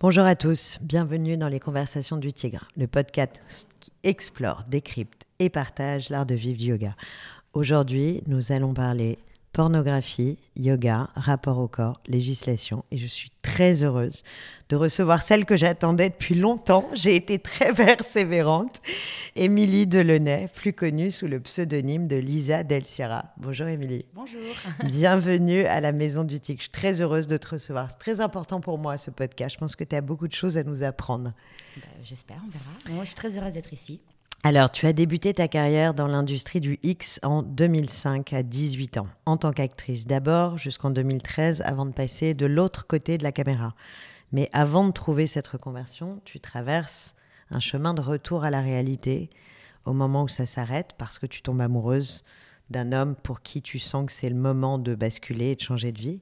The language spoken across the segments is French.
Bonjour à tous, bienvenue dans les Conversations du Tigre, le podcast qui explore, décrypte et partage l'art de vivre du yoga. Aujourd'hui, nous allons parler pornographie, yoga, rapport au corps, législation. Et je suis très heureuse de recevoir celle que j'attendais depuis longtemps. J'ai été très persévérante. Émilie Delaunay, plus connue sous le pseudonyme de Lisa Del Sierra. Bonjour Émilie. Bonjour. Bienvenue à la Maison du Tic. Je suis très heureuse de te recevoir. C'est très important pour moi ce podcast. Je pense que tu as beaucoup de choses à nous apprendre. Bah, j'espère, on verra. Moi, je suis très heureuse d'être ici. Alors, tu as débuté ta carrière dans l'industrie du X en 2005 à 18 ans, en tant qu'actrice d'abord jusqu'en 2013 avant de passer de l'autre côté de la caméra. Mais avant de trouver cette reconversion, tu traverses un chemin de retour à la réalité au moment où ça s'arrête parce que tu tombes amoureuse d'un homme pour qui tu sens que c'est le moment de basculer et de changer de vie.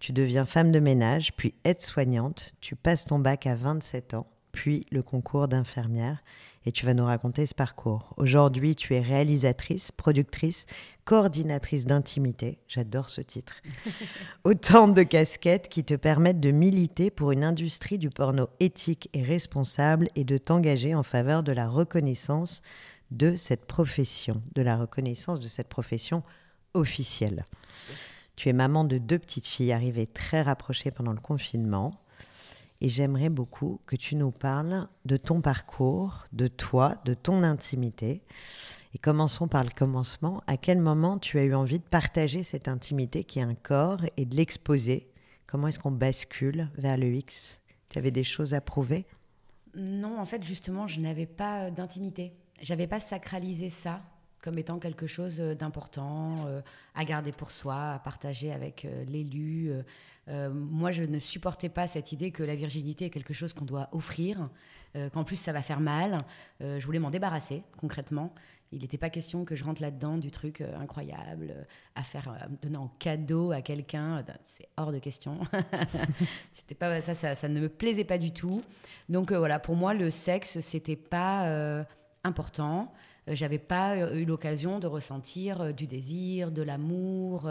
Tu deviens femme de ménage, puis aide-soignante, tu passes ton bac à 27 ans, puis le concours d'infirmière et tu vas nous raconter ce parcours. Aujourd'hui, tu es réalisatrice, productrice, coordinatrice d'intimité. J'adore ce titre. Autant de casquettes qui te permettent de militer pour une industrie du porno éthique et responsable et de t'engager en faveur de la reconnaissance de cette profession, de la reconnaissance de cette profession officielle. Tu es maman de deux petites filles arrivées très rapprochées pendant le confinement. Et j'aimerais beaucoup que tu nous parles de ton parcours, de toi, de ton intimité. Et commençons par le commencement. À quel moment tu as eu envie de partager cette intimité qui est un corps et de l'exposer? Comment est-ce qu'on bascule vers le X? Tu avais des choses à prouver? Non, en fait, justement, je n'avais pas d'intimité. J'avais pas sacralisé ça comme étant quelque chose d'important euh, à garder pour soi, à partager avec euh, l'élu, euh, euh, moi, je ne supportais pas cette idée que la virginité est quelque chose qu'on doit offrir, euh, qu'en plus ça va faire mal. Euh, je voulais m'en débarrasser concrètement. Il n'était pas question que je rentre là-dedans du truc incroyable à faire, à me donner en cadeau à quelqu'un. C'est hors de question. c'était pas ça, ça, ça, ne me plaisait pas du tout. Donc voilà, pour moi, le sexe, c'était pas important. J'avais pas eu l'occasion de ressentir du désir, de l'amour.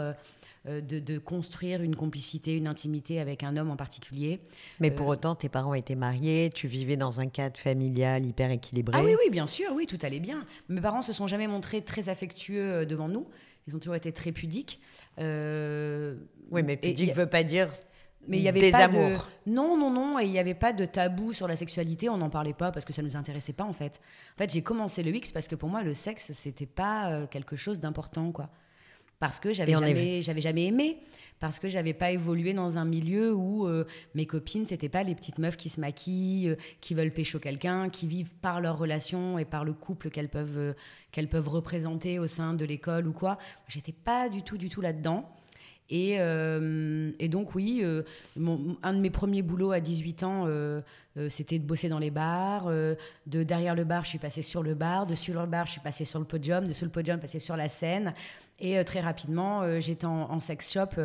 Euh, de, construire une complicité, une intimité avec un homme en particulier. Mais pour euh, autant, tes parents étaient mariés, tu vivais dans un cadre familial hyper équilibré. Ah oui, oui, bien sûr, oui, tout allait bien. Mes parents se sont jamais montrés très affectueux euh, devant nous. Ils ont toujours été très pudiques. oui, mais pudique ne veut pas dire mais il y avait des pas De... Non, non, non, et il n'y avait pas de tabou sur la sexualité, on n'en parlait pas parce que ça ne nous intéressait pas en fait. En fait, j'ai commencé le X parce que pour moi, le sexe, c'était pas quelque chose d'important, quoi parce que j'avais jamais, j'avais jamais aimé, parce que j'avais pas évolué dans un milieu où euh, mes copines c'était pas les petites meufs qui se maquillent, euh, qui veulent pécho quelqu'un, qui vivent par leur relation et par le couple qu'elles peuvent euh, qu'elles peuvent représenter au sein de l'école ou quoi. J'étais pas du tout du tout là-dedans. Et, et, donc oui, un de mes premiers boulots à 18 ans, c'était de bosser dans les bars. de derrière le bar, je suis passée sur le bar. De sur le bar, je suis passée sur le podium. De sur le podium, passée sur la scène. Et euh, très rapidement, euh, j'étais en, sex shop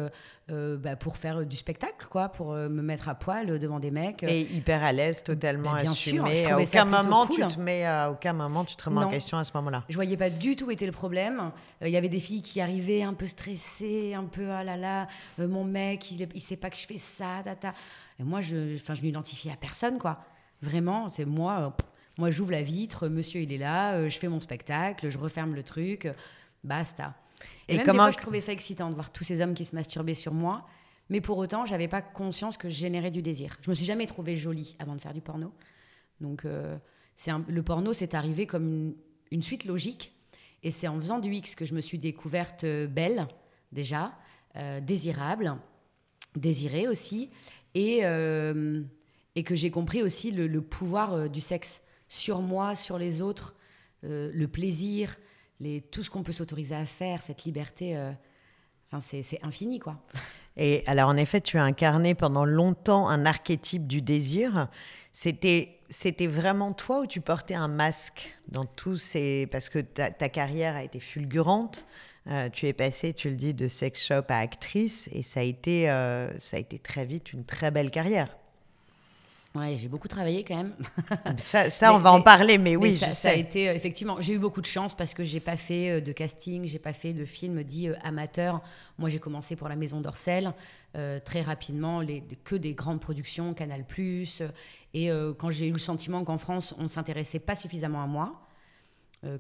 euh, bah, pour faire du spectacle, quoi, pour me mettre à poil devant des mecs. Et hyper à l'aise, totalement bah, bien assumé. Sûr, à aucun moment tu te mets, à aucun moment tu te remets en question à ce moment-là. Je voyais pas du tout où était le problème. Il y avait des filles qui arrivaient un peu stressées, un peu ah là là, mon mec, il, il sait pas que je fais ça, tata. Et moi, je, enfin, je m'identifiais à personne, quoi. Vraiment, c'est moi. moi, j'ouvre la vitre, monsieur, il est là, je fais mon spectacle, je referme le truc, basta. Et, même comment des fois, je trouvais ça excitant de voir tous ces hommes qui se masturbaient sur moi. Mais pour autant, j'avais pas conscience que je générais du désir. Je me suis jamais trouvée jolie avant de faire du porno. Donc, euh, c'est le porno, c'est arrivé comme une, suite logique. Et c'est en faisant du X que je me suis découverte euh, belle, déjà, euh, désirable, désirée aussi, et, et que j'ai compris aussi le, pouvoir du sexe sur moi, sur les autres, le plaisir, tout ce qu'on peut s'autoriser à faire, cette liberté, euh, c'est infini, quoi. Et alors, en effet, tu as incarné pendant longtemps un archétype du désir. C'était c'était vraiment toi ou tu portais un masque dans tous ces parce que ta, carrière a été fulgurante euh, tu es passée tu le dis de sex shop à actrice et ça a été euh, ça a été très vite une très belle carrière Ouais, j'ai beaucoup travaillé quand même. Ça, ça on va en parler, mais oui, ça, je ça a sais. été euh, effectivement. J'ai eu beaucoup de chance parce que j'ai pas fait de casting, j'ai pas fait de film dit amateur. Moi, j'ai commencé pour la Maison d'Orcel euh, très rapidement, les, que des grandes productions, Canal+. et euh, quand j'ai eu le sentiment qu'en France, on s'intéressait pas suffisamment à moi,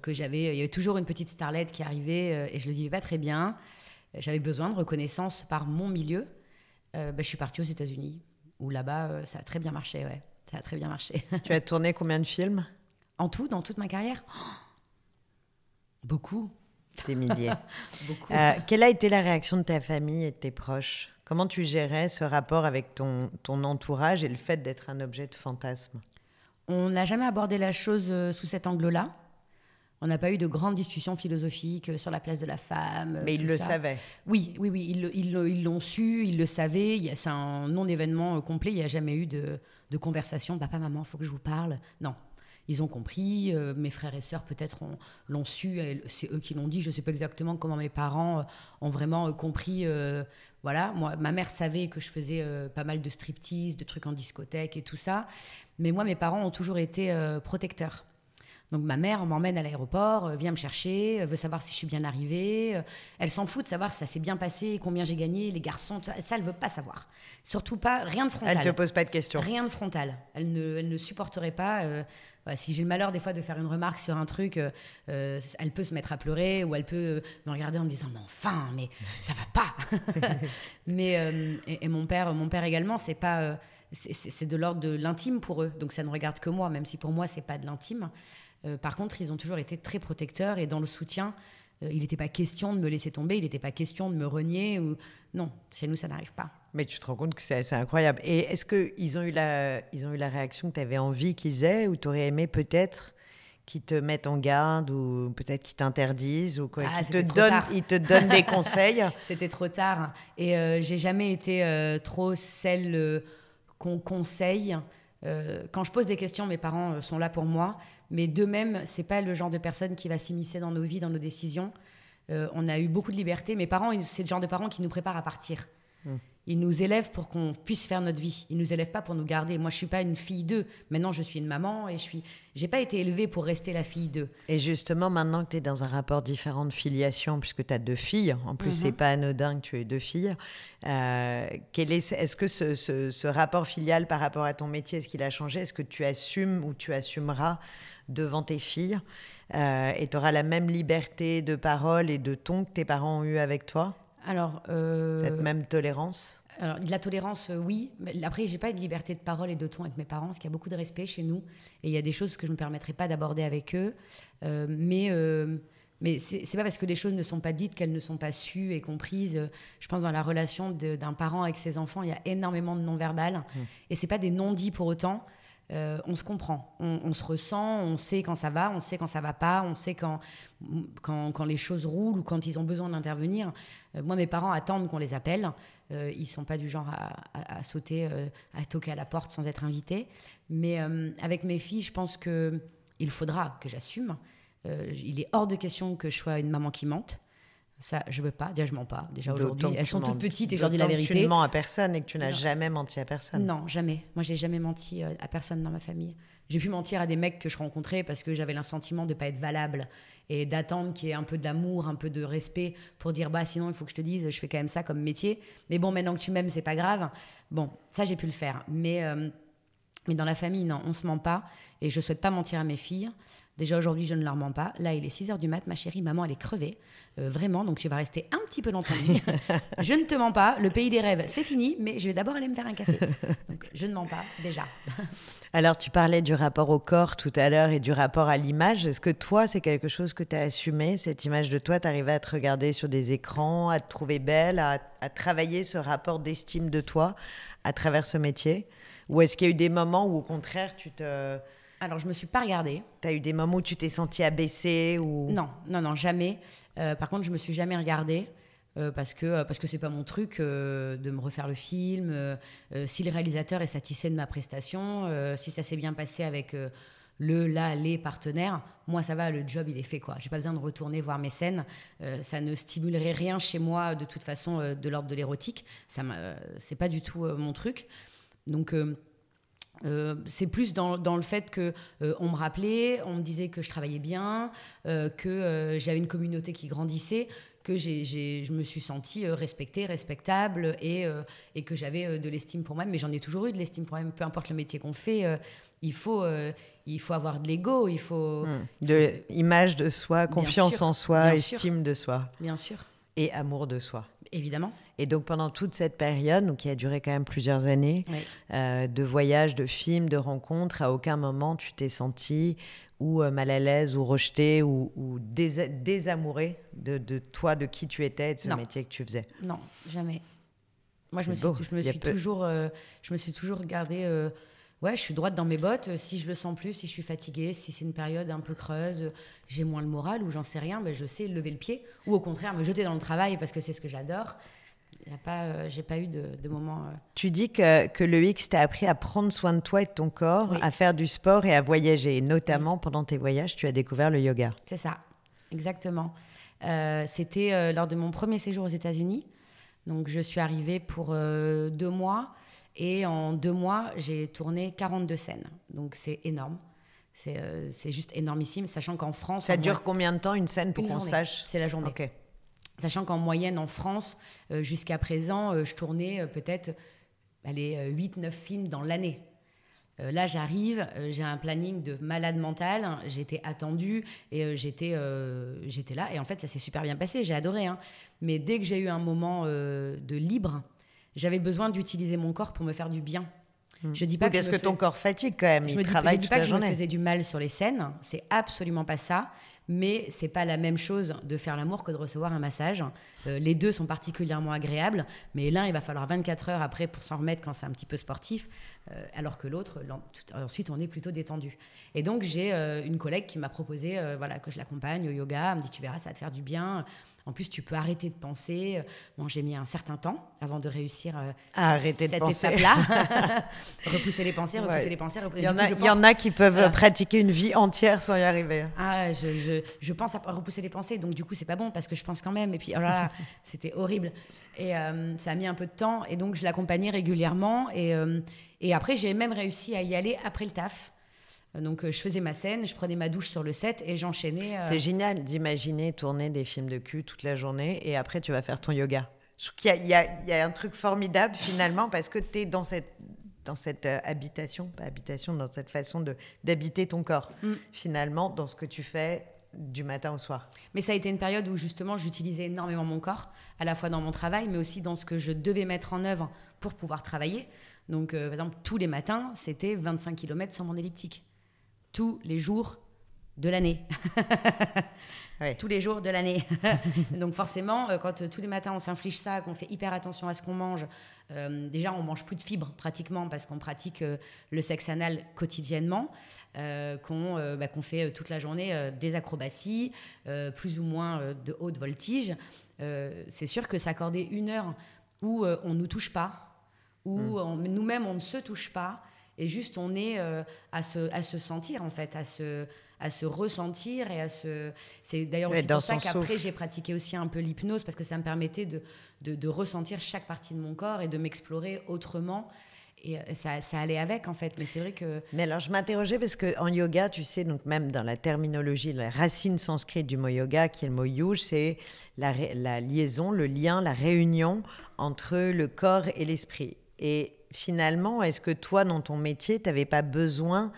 que j'avais, il y avait toujours une petite starlette qui arrivait euh, et je le vivais pas très bien. J'avais besoin de reconnaissance par mon milieu. Euh, bah, je suis partie aux États-Unis où là-bas, euh, ça a très bien marché, ouais. Ça a très bien marché. Tu as tourné combien de films? En tout, dans toute ma carrière Oh Beaucoup. Des milliers. Beaucoup. Euh, quelle a été la réaction de ta famille et de tes proches? Comment tu gérais ce rapport avec ton, ton entourage et le fait d'être un objet de fantasme? On n'a jamais abordé la chose euh, sous cet angle-là. On n'a pas eu de grandes discussions philosophiques euh, sur la place de la femme. euh, Mais ils le ça. savaient. Oui, oui, oui, ils l'ont su, ils le savaient. C'est un non-événement euh, complet. Il n'y a jamais eu de, de conversation. Papa, maman, il faut que je vous parle. Non. Ils ont compris. euh, mes frères et sœurs, peut-être, ont- l'ont su. C'est eux qui l'ont dit. Je ne sais pas exactement comment mes parents euh, ont vraiment euh, compris. voilà, moi, ma mère savait que je faisais pas mal de striptease, de trucs en discothèque et tout ça. Mais moi, mes parents ont toujours été protecteurs. Donc ma mère m'emmène à l'aéroport, euh, vient me chercher, euh, veut savoir si je suis bien arrivée. euh, Elle s'en fout de savoir si ça s'est bien passé, combien j'ai gagné, les garçons, ça, ça, elle veut pas savoir. Surtout pas, rien de frontal. Elle te pose pas de questions. Rien de frontal. Elle ne, elle ne supporterait pas. euh, si j'ai le malheur des fois de faire une remarque sur un truc, euh, elle peut se mettre à pleurer ou elle peut me regarder en me disant mais enfin, mais ça va pas. mais euh, et, et mon père, mon père également, c'est pas, c'est de l'ordre de l'intime pour eux. Donc ça ne regarde que moi, même si pour moi c'est pas de l'intime. Euh, par contre, ils ont toujours été très protecteurs et dans le soutien. euh, il n'était pas question de me laisser tomber, il n'était pas question de me renier ou non. Chez nous, ça n'arrive pas. Mais tu te rends compte que c'est assez incroyable. Et est-ce qu'ils ont, eu la- ils ont eu la réaction que tu avais envie qu'ils aient ou tu aurais aimé peut-être qu'ils te mettent en garde ou peut-être qu'ils t'interdisent ou quoi Ah, qu'ils te, donnent, ils te donnent des conseils C'était trop tard. Et euh, j'ai jamais été euh, trop celle euh, qu'on conseille. Quand je pose des questions, mes parents sont là pour moi. Mais d'eux-mêmes, c'est pas le genre de personne qui va s'immiscer dans nos vies, dans nos décisions. Euh, on a eu beaucoup de liberté. Mes parents, c'est le genre de parents qui nous préparent à partir. Ils nous élèvent pour qu'on puisse faire notre vie. Ils nous élèvent pas pour nous garder. Moi, je suis pas une fille d'eux. Maintenant, je suis une maman et je suis. J'ai pas été élevée pour rester la fille d'eux. Et justement, maintenant que tu es dans un rapport différent de filiation, puisque tu as deux filles, en plus, Mhm. c'est pas anodin que tu aies deux filles, euh, quel est, est-ce que ce, ce- ce rapport filial par rapport à ton métier, est-ce qu'il a changé? Est-ce que tu assumes ou tu assumeras devant tes filles euh, Et tu auras la même liberté de parole et de ton que tes parents ont eu avec toi? Alors. euh, Cette même tolérance? Alors, de la tolérance, euh, oui. Mais après, j'ai pas de liberté de parole et de ton avec mes parents, parce qu'il y a beaucoup de respect chez nous. Et il y a des choses que je ne me permettrai pas d'aborder avec eux. Euh, mais euh, mais c'est pas parce que les choses ne sont pas dites qu'elles ne sont pas sues et comprises. Je pense dans la relation d'un parent avec ses enfants, il y a énormément de non-verbal. Et c'est pas des non-dits pour autant. Euh, on se comprend, on, se ressent, on sait quand ça va, on sait quand ça va pas, on sait quand, quand, les choses roulent ou quand ils ont besoin d'intervenir. Euh, moi, mes parents attendent qu'on les appelle. Euh, ils sont pas du genre à, sauter, euh, à toquer à la porte sans être invités. Mais avec mes filles, je pense que il faudra que j'assume. Il est hors de question que je sois une maman qui mente. Ça, je veux pas. Déjà, je mens pas. Déjà aujourd'hui, elles sont toutes petites et je leur dis la que Tu vérité. ne mens à personne et que tu n'as jamais menti à personne. Non, jamais. Moi, j'ai jamais menti euh, à personne dans ma famille. J'ai pu mentir à des mecs que je rencontrais parce que j'avais l'insentiment de pas être valable et d'attendre qu'il y ait un peu d'amour, un peu de respect pour dire bah sinon il faut que je te dise je fais quand même ça comme métier. Mais bon, maintenant que tu m'aimes, c'est pas grave. Bon, ça j'ai pu le faire. Mais euh, mais dans la famille, non, on se ment pas et je souhaite pas mentir à mes filles. Déjà aujourd'hui, je ne leur mens pas. Là, il est 6 heures du mat, ma chérie, maman, elle est crevée. Euh, vraiment, donc tu vas rester un petit peu dans ton lit. je ne te mens pas, le pays des rêves, c'est fini, mais je vais d'abord aller me faire un café. Donc, je ne mens pas, déjà. Alors, tu parlais du rapport au corps tout à l'heure et du rapport à l'image. Est-ce que toi, c'est quelque chose que tu as assumé, cette image de toi Tu à te regarder sur des écrans, à te trouver belle, à, à travailler ce rapport d'estime de toi à travers ce métier? Ou est-ce qu'il y a eu des moments où, au contraire, tu te... Alors, je me suis pas regardée. as eu des moments où tu t'es sentie abaissée ou... Non, non, non, jamais. Euh, par contre, je me suis jamais regardée. euh, parce que euh, parce que c'est pas mon truc euh, de me refaire le film. Si le réalisateur est satisfait de ma prestation, si ça s'est bien passé avec le, là, les partenaires, moi ça va, le job il est fait quoi. J'ai pas besoin de retourner voir mes scènes. Euh, ça ne stimulerait rien chez moi de toute façon euh, de l'ordre de l'érotique. Ça, euh, c'est pas du tout mon truc. Donc euh, c'est plus dans, dans, le fait que euh, on me rappelait, on me disait que je travaillais bien, euh, que j'avais une communauté qui grandissait, que je me suis sentie respectée, respectable et, et que j'avais de l'estime pour moi. Mais j'en ai toujours eu de l'estime pour moi. Peu importe le métier qu'on fait, il faut il faut avoir de l'ego, il faut hmm. de image de soi, confiance en soi, estime de soi. Bien sûr. Et amour de soi. Évidemment. Et donc pendant toute cette période, donc qui a duré quand même plusieurs années, euh, de voyages, de films, de rencontres, à aucun moment tu t'es senti ou euh, mal à l'aise ou rejeté ou, ou désamouré de, de, toi, de qui tu étais, de ce métier que tu faisais. Non, jamais. Moi, je me, suis, je me suis, toujours, euh, je me suis toujours regardée ouais, je suis droite dans mes bottes. Si je le sens plus, si je suis fatiguée, si c'est une période un peu creuse, j'ai moins le moral ou j'en sais rien, ben je sais lever le pied. Ou au contraire, me jeter dans le travail parce que c'est ce que j'adore. Il y a pas, euh, j'ai pas eu de, de moment. Euh. Tu dis que, que le X t'a appris à prendre soin de toi et de ton corps, à faire du sport et à voyager. notamment pendant tes voyages, tu as découvert le yoga. C'est ça, exactement. Euh, c'était lors de mon premier séjour aux États-Unis. Donc je suis arrivée pour deux mois. Et en deux mois, j'ai tourné 42 scènes. Donc c'est énorme. C'est euh, juste énormissime, sachant qu'en France... Ça dure combien de temps une scène pour qu'on sache C'est la journée. Sachant qu'en moyenne en France, euh, jusqu'à présent, euh, je tournais peut-être 8-9 films dans l'année. là, j'arrive, j'ai un planning de malade mental, j'étais attendue et j'étais j'étais là. Et en fait, ça s'est super bien passé, j'ai adoré. Hein. Mais dès que j'ai eu un moment de libre, j'avais besoin d'utiliser mon corps pour me faire du bien. Hmm. Je dis pas que parce que, ton corps fatigue quand même. Je me dis, dis pas que je me faisais du mal sur les scènes. C'est absolument pas ça. Mais c'est pas la même chose de faire l'amour que de recevoir un massage. Euh, les deux sont particulièrement agréables, mais l'un il va falloir 24 heures après pour s'en remettre quand c'est un petit peu sportif, euh, alors que l'autre ensuite on est plutôt détendu. Et donc j'ai euh, une collègue qui m'a proposé voilà que je l'accompagne au yoga. Elle me dit tu verras ça va te faire du bien. En plus, tu peux arrêter de penser. Bon, j'ai mis un certain temps avant de réussir euh, à arrêter cette étape-là. repousser les pensées, repousser les pensées. Il y, en a, il y en a qui peuvent pratiquer une vie entière sans y arriver. Ah, je, je, je, pense à repousser les pensées, donc du coup, c'est pas bon parce que je pense quand même. Et puis, oh là, c'était horrible. Et euh, ça a mis un peu de temps. Et donc, je l'accompagnais régulièrement. Et, euh, et après, j'ai même réussi à y aller après le taf. Donc, euh, je faisais ma scène, je prenais ma douche sur le set et j'enchaînais. Euh, C'est génial d'imaginer tourner des films de cul toute la journée et après, tu vas faire ton yoga. Je trouve qu'il y, a un truc formidable finalement parce que tu es dans cette, dans cette euh, habitation, pas habitation, dans cette façon d'habiter ton corps, mm. finalement, dans ce que tu fais du matin au soir. Mais ça a été une période où justement j'utilisais énormément mon corps, à la fois dans mon travail, mais aussi dans ce que je devais mettre en œuvre pour pouvoir travailler. Donc, par exemple, tous les matins, c'était 25 km sur mon elliptique tous les jours de l'année. Tous les jours de l'année. Donc forcément, euh, quand euh, tous les matins on s'inflige ça, qu'on fait hyper attention à ce qu'on mange, euh, déjà on mange plus de fibres pratiquement parce qu'on pratique le sexe anal quotidiennement, bah, qu'on fait toute la journée des acrobaties, plus ou moins de haute voltige. C'est sûr que s'accorder une heure où on ne nous touche pas, où hmm. nous-mêmes on ne se touche pas, et juste, on est euh, à, se, à se sentir, en fait, à se, à se ressentir et à se. C'est d'ailleurs aussi pour ça qu'après, j'ai pratiqué aussi un peu l'hypnose parce que ça me permettait de, de, ressentir chaque partie de mon corps et de m'explorer autrement. Et euh, ça, ça, allait avec, en fait. Mais c'est vrai que. Mais alors, je m'interrogeais parce qu'en yoga, tu sais, donc même dans la terminologie, la racine sanscrite du mot yoga, qui est le mot yuj, c'est la, la liaison, le lien, la réunion entre le corps et l'esprit. Et finalement, est-ce que toi, dans ton métier, tu n'avais pas besoin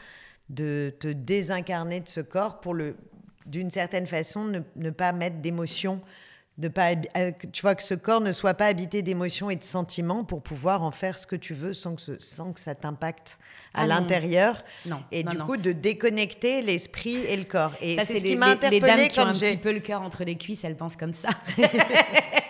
de te désincarner de ce corps pour, le, d'une certaine façon, ne, pas mettre d'émotions de pas euh, tu vois que ce corps ne soit pas habité d'émotions et de sentiments pour pouvoir en faire ce que tu veux sans que, sans que ça t'impacte à ah l'intérieur non. et du coup de déconnecter l'esprit et le corps. Et c'est ce qui m'a interpellée les dames qui ont un petit peu le cœur entre les cuisses elles pensent comme ça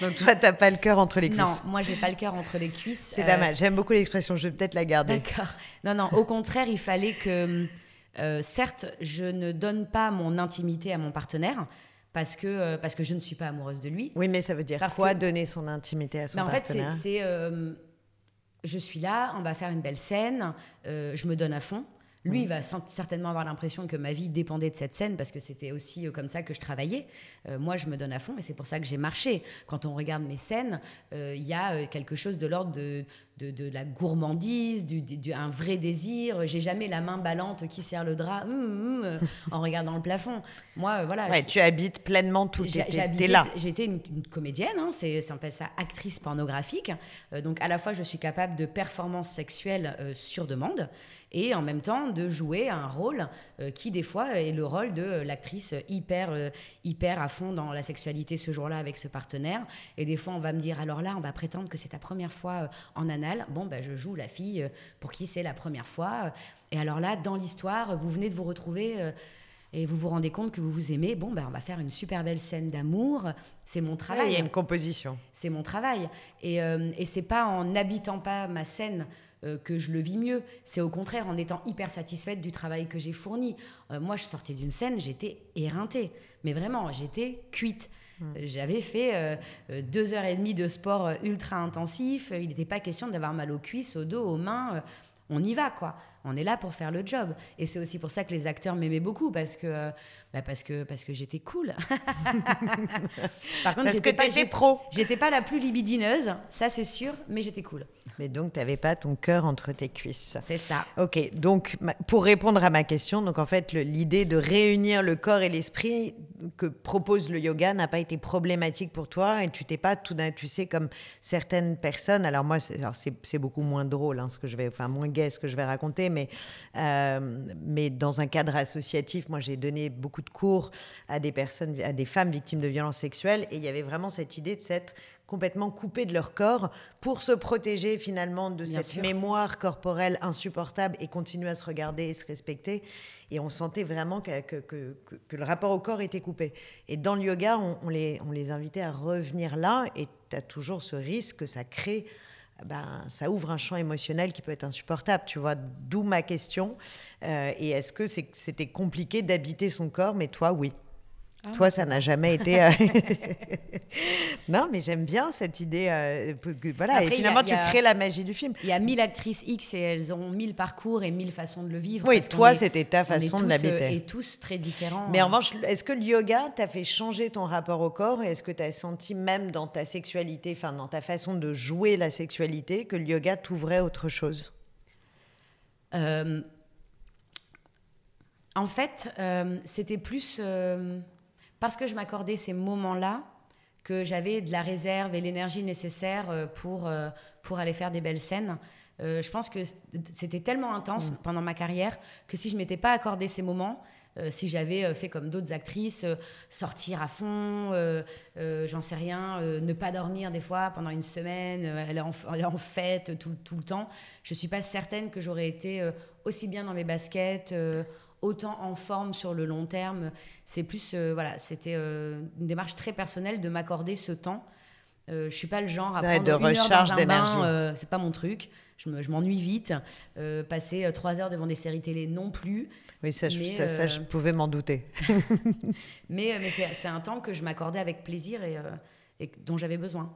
Donc toi, t'as pas le cœur entre les cuisses. Non, moi, j'ai pas le cœur entre les cuisses. C'est pas euh, mal. J'aime beaucoup l'expression. Je vais peut-être la garder. D'accord. Non, non. Au contraire, il fallait que, euh, certes, je ne donne pas mon intimité à mon partenaire. Parce que, euh, parce que je ne suis pas amoureuse de lui. Oui, mais ça veut dire quoi donner son intimité à son partenaire En fait, c'est. je suis là, on va faire une belle scène, je me donne à fond. Lui, il va certainement avoir l'impression que ma vie dépendait de cette scène parce que c'était aussi euh, comme ça que je travaillais. Euh, moi, je me donne à fond et c'est pour ça que j'ai marché. Quand on regarde mes scènes, euh, il y a quelque chose de l'ordre de, de, la gourmandise, du, un vrai désir. J'ai jamais la main ballante qui serre le drap hum, hum, hum, en regardant le plafond. Moi, voilà. Ouais, tu habites pleinement tout. J'étais là. J'étais une, comédienne, hein, c'est, ça s'appelle ça actrice pornographique. Euh, donc à la fois, je suis capable de performance sexuelle euh, sur demande et en même temps de jouer un rôle euh, qui des fois est le rôle de l'actrice hyper hyper à fond dans la sexualité ce jour-là avec ce partenaire et des fois on va me dire alors là on va prétendre que c'est ta première fois en anal bon ben je joue la fille pour qui c'est la première fois et alors là dans l'histoire vous venez de vous retrouver et vous vous rendez compte que vous vous aimez, bon, ben, on va faire une super belle scène d'amour. C'est mon travail. il y a une composition. C'est mon travail. Et, euh, et c'est pas en n'habitant pas ma scène euh, que je le vis mieux. C'est au contraire en étant hyper satisfaite du travail que j'ai fourni. Euh, moi, je sortais d'une scène, j'étais éreintée. Mais vraiment, j'étais cuite. Hmm. J'avais fait deux heures et demie de sport ultra intensif. Il n'était pas question d'avoir mal aux cuisses, au dos, aux mains. on y va, quoi on est là pour faire le job. Et c'est aussi pour ça que les acteurs m'aimaient beaucoup, parce que, bah parce que, parce que j'étais cool. Par contre, j'étais pas, pro. J'étais pas la plus libidineuse, ça c'est sûr, mais j'étais cool. Mais donc, tu n'avais pas ton cœur entre tes cuisses. C'est ça. Ok, donc pour répondre à ma question, donc en fait, l'idée de réunir le corps et l'esprit que propose le yoga n'a pas été problématique pour toi et tu t'es pas tout d'un, tu sais, comme certaines personnes. Alors moi, c'est beaucoup moins drôle, hein, ce que je vais, enfin moins gai ce que je vais raconter, mais euh, mais dans un cadre associatif, moi j'ai donné beaucoup de cours à des personnes, à des femmes victimes de violences sexuelles et il y avait vraiment cette idée de cette complètement coupés de leur corps pour se protéger finalement de cette mémoire corporelle insupportable et continuer à se regarder et se respecter. Et on sentait vraiment que, que, le rapport au corps était coupé. Et dans le yoga, on, les, on les invitait à revenir là et tu as toujours ce risque que ça crée ben, ça ouvre un champ émotionnel qui peut être insupportable, tu vois. D'où ma question. Euh, et est-ce que c'était compliqué d'habiter son corps? Mais toi, oui. Ah Toi, ça n'a jamais été. Euh, non, mais j'aime bien cette idée. Euh, voilà, et finalement, tu crées la magie du film. Il y a mille actrices X et elles ont mille parcours et mille façons de le vivre. Oui, toi, c'était ta façon de l'habiter. Euh, et tous très différents. Mais en revanche, est-ce que le yoga t'a fait changer ton rapport au corps et est-ce que tu as senti même dans ta sexualité, enfin dans ta façon de jouer la sexualité, que le yoga t'ouvrait autre chose? En fait, c'était plus parce que je m'accordais ces moments-là, que j'avais de la réserve et l'énergie nécessaire euh, pour, euh, pour aller faire des belles scènes. Euh, je pense que c'était tellement intense mm. pendant ma carrière que si je m'étais pas accordé ces moments, si j'avais fait comme d'autres actrices, sortir à fond, j'en sais rien, ne pas dormir des fois pendant une semaine, est en, en fête tout, tout, le temps, je suis pas certaine que j'aurais été aussi bien dans mes baskets autant en forme sur le long terme. C'est plus, euh, voilà, c'était euh, une démarche très personnelle de m'accorder ce temps. Euh, je suis pas le genre à prendre de une recharge d'énergie. Euh, c'est pas mon truc. Je m'ennuie vite. passer trois heures devant des séries télé non plus. Oui, ça, je, ça, je pouvais m'en douter. mais mais c'est un temps que je m'accordais avec plaisir et, et dont j'avais besoin.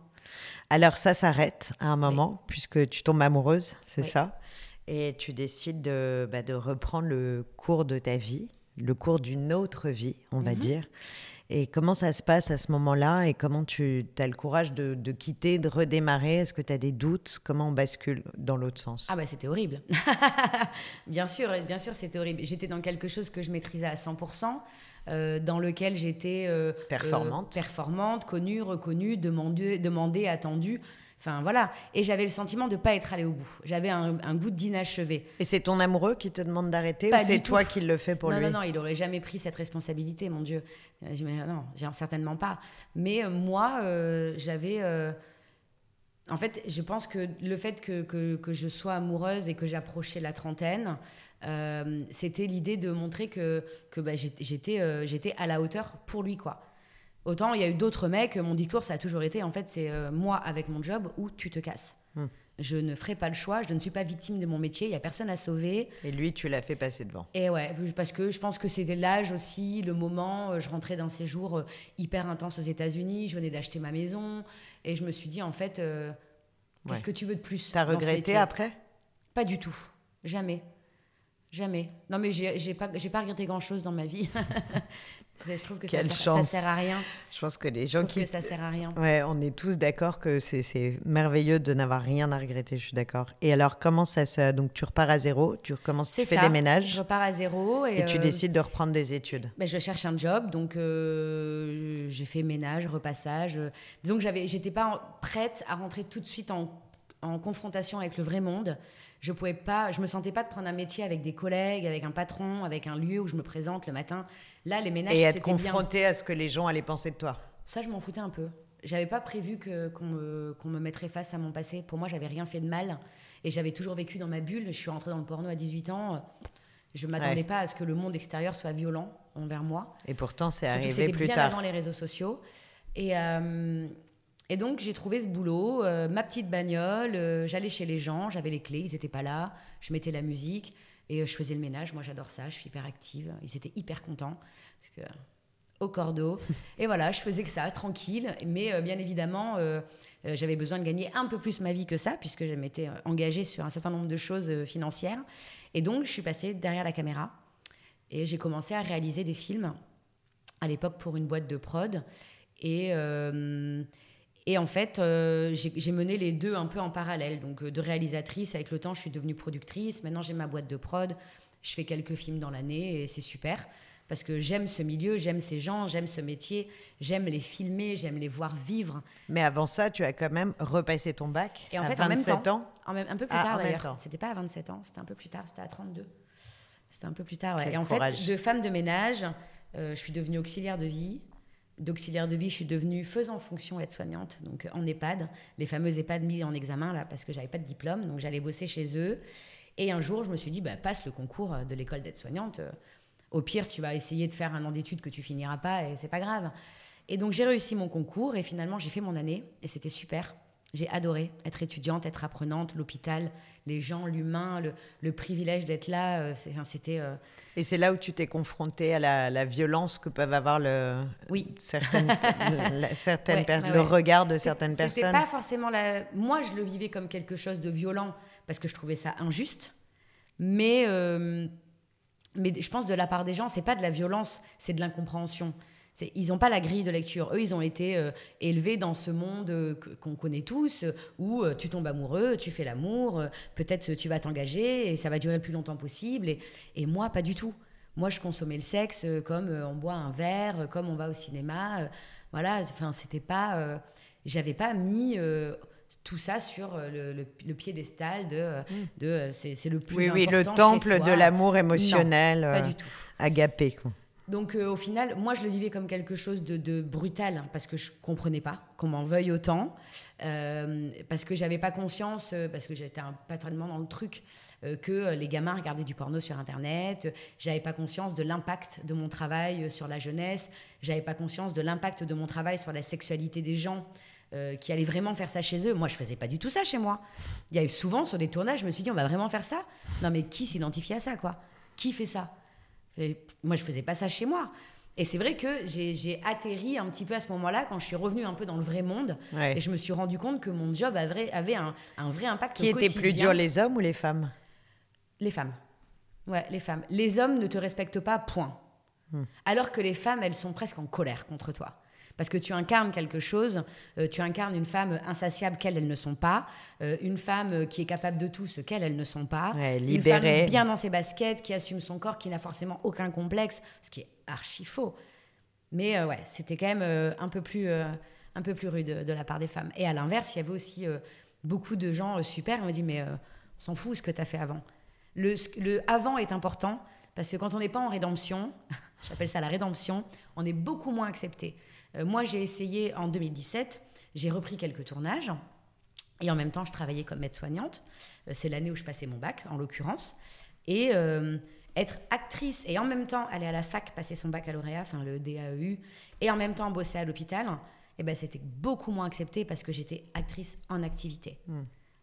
Alors ça s'arrête à un moment puisque tu tombes amoureuse, c'est ça? Et tu décides de, bah, de, reprendre le cours de ta vie, le cours d'une autre vie, on va mhm. dire. Et comment ça se passe à ce moment-là Et comment tu as le courage de, de quitter, de redémarrer? Est-ce que tu as des doutes? Comment on bascule dans l'autre sens? Ah bah c'était horrible. bien sûr, bien sûr c'était horrible. J'étais dans quelque chose que je maîtrisais à 100%. Euh, dans lequel j'étais euh, performante. Euh, performante, connue, reconnue, demandée, demandée attendue. Enfin voilà. Et j'avais le sentiment de ne pas être allée au bout. J'avais un, goût d'inachevé. Et c'est ton amoureux qui te demande d'arrêter ou c'est toi qui le fais pour lui Non, non, non, il n'aurait jamais pris cette responsabilité, mon Dieu. Euh, non, certainement pas. Mais euh, moi, euh, j'avais. En fait, je pense que le fait que, que, je sois amoureuse et que j'approchais la trentaine, c'était l'idée de montrer que, que bah, j'étais j'étais à la hauteur pour lui, quoi. Autant il y a eu d'autres mecs, mon discours ça a toujours été en fait c'est euh, moi avec mon job ou tu te casses. Hmm. Je ne ferai pas le choix, je ne suis pas victime de mon métier, il y a personne à sauver. Et lui, tu l'as fait passer devant. Et ouais, parce que je pense que c'était l'âge aussi, le moment. Euh, je rentrais d'un séjour euh, hyper intense aux États-Unis, je venais d'acheter ma maison, et je me suis dit en fait, qu'est-ce que tu veux de plus T'as regretté après? Pas du tout, jamais. Jamais. Non, mais j'ai pas, pas regretté grand-chose dans ma vie. je trouve que ça Quelle ça chance. sert à rien. Je pense que les Je gens qui... que ça sert à rien. Ouais, on est tous d'accord que c'est- merveilleux de n'avoir rien à regretter, je suis d'accord. Et alors, comment ça se... Donc, tu repars à zéro, tu recommences, tu fais ça. des Je ménages repars à zéro et, et tu euh, décides de reprendre des études. ben, je cherche un job, donc euh, j'ai fait ménage, repassage. disons que j'étais pas en- prête à rentrer tout de suite en, en confrontation avec le vrai monde. Je pouvais pas, je me sentais pas de prendre un métier avec des collègues, avec un patron, avec un lieu où je me présente le matin. Là, les ménages, Et être bien. confronté à ce que les gens allaient penser de toi. Ça, je m'en foutais un peu. J'avais pas prévu que, qu'on, me, qu'on me mettrait face à mon passé. Pour moi, j'avais rien fait de mal. Et j'avais toujours vécu dans ma bulle. Je suis rentrée dans le porno à 18 ans. Je m'attendais Ouais. pas à ce que le monde extérieur soit violent envers moi. Et pourtant, c'est Surtout que arrivé c'était plus bien tard. avant les réseaux sociaux. Et, euh, et donc, j'ai trouvé ce boulot, euh, ma petite bagnole. euh, J'allais chez les gens, j'avais les clés, ils n'étaient pas là. Je mettais la musique et euh, je faisais le ménage. Moi, j'adore ça, je suis hyper active. Ils étaient hyper contents. Parce que, au cordeau. et voilà, je faisais que ça, tranquille. Mais bien évidemment, j'avais besoin de gagner un peu plus ma vie que ça, puisque je m'étais engagée sur un certain nombre de choses financières. Et donc, je suis passée derrière la caméra et j'ai commencé à réaliser des films à l'époque pour une boîte de prod. Et, et en fait, euh, j'ai mené les deux un peu en parallèle. Donc, euh, de réalisatrice, avec le temps, je suis devenue productrice. Maintenant, j'ai ma boîte de prod. Je fais quelques films dans l'année et c'est super. Parce que j'aime ce milieu, j'aime ces gens, j'aime ce métier, j'aime les filmer, j'aime les voir vivre. Mais avant ça, tu as quand même repassé ton bac Et en à fait, en même 27 temps, ans. En même, un peu plus Ah, tard d'ailleurs. C'était pas à 27 ans, c'était un peu plus tard, c'était à 32. C'était un peu plus tard, ouais. Et en courage. fait, de femme de ménage, euh, je suis devenue auxiliaire de vie. D'auxiliaire de vie, je suis devenue faisant fonction aide-soignante, donc euh, en EHPAD, les fameux EHPAD mis en examen là parce que j'avais pas de diplôme, donc j'allais bosser chez eux. Et un jour, je me suis dit, bah, passe le concours euh, de l'école d'aide-soignante. euh, Au pire, tu vas essayer de faire un an d'études que tu finiras pas et c'est pas grave. Et donc j'ai réussi mon concours et finalement j'ai fait mon année et c'était super. J'ai adoré être étudiante, être apprenante, l'hôpital, les gens, l'humain, le, le privilège d'être là. euh, C'était euh, Et c'est là où tu t'es confronté à la, la violence que peuvent avoir le, oui. certaines, la- certaines Ouais, per- ouais, le regard de certaines C'était personnes. pas forcément la. Moi, je le vivais comme quelque chose de violent parce que je trouvais ça injuste. Mais, euh, mais je pense de la part des gens, c'est pas de la violence, c'est de l'incompréhension. Ils n'ont pas la grille de lecture. Eux, ils ont été euh, élevés dans ce monde euh, qu'on connaît tous, euh, où tu tombes amoureux, tu fais l'amour, peut-être tu vas t'engager et ça va durer le plus longtemps possible. Et, et moi, pas du tout. Moi, je consommais le sexe comme on boit un verre, comme on va au cinéma. voilà, enfin, c'était pas. J'avais pas mis. tout ça sur le, le- le piédestal de, de euh, c'est le plus oui, oui, le temple chez de l'amour émotionnel, Pas du tout. agapé. quoi. Donc euh, au final, moi je le vivais comme quelque chose de, brutal hein, parce que je comprenais pas qu'on m'en veuille autant, euh, parce que j'avais pas conscience, euh, parce que j'étais un- pas tellement dans le truc, que les gamins regardaient du porno sur internet. J'avais pas conscience de l'impact de mon travail sur la jeunesse. J'avais pas conscience de l'impact de mon travail sur la sexualité des gens. qui allaient vraiment faire ça chez eux. Moi, je faisais pas du tout ça chez moi. Il y a eu souvent sur des tournages, je me suis dit, on va vraiment faire ça Non, mais qui s'identifie à ça, quoi? Qui fait ça? Et moi, je faisais pas ça chez moi. Et c'est vrai que j'ai atterri un petit peu à ce moment-là, quand je suis revenue un peu dans le vrai monde, Ouais. et je me suis rendu compte que mon job avait, avait un, un vrai impact Qui était plus dur, les hommes ou les femmes? Les femmes. Ouais, les femmes. Les hommes ne te respectent pas, point. Hmm. Alors que les femmes, elles sont presque en colère contre toi. Parce que tu incarnes quelque chose, euh, tu incarnes une femme insatiable qu'elles, elles ne sont pas, euh, une femme qui est capable de tout ce qu'elles, elles ne sont pas, Ouais, une libérée. femme bien dans ses baskets, qui assume son corps, qui n'a forcément aucun complexe, ce qui est archi faux. Mais euh, ouais, c'était quand même un, peu plus, un peu plus rude de la part des femmes. Et à l'inverse, il y avait aussi beaucoup de gens super. On m'a dit, mais on s'en fout ce que tu as fait avant. Le avant est important parce que quand on n'est pas en rédemption, j'appelle ça la rédemption, on est beaucoup moins accepté. Euh, moi, j'ai essayé en 2017, j'ai repris quelques tournages. Et en même temps, je travaillais comme aide-soignante. Euh, C'est l'année où je passais mon bac, en l'occurrence. Et euh, être actrice et en même temps aller à la fac, passer son baccalauréat, enfin le DAEU, et en même temps bosser à l'hôpital, eh ben, c'était beaucoup moins accepté parce que j'étais actrice en activité.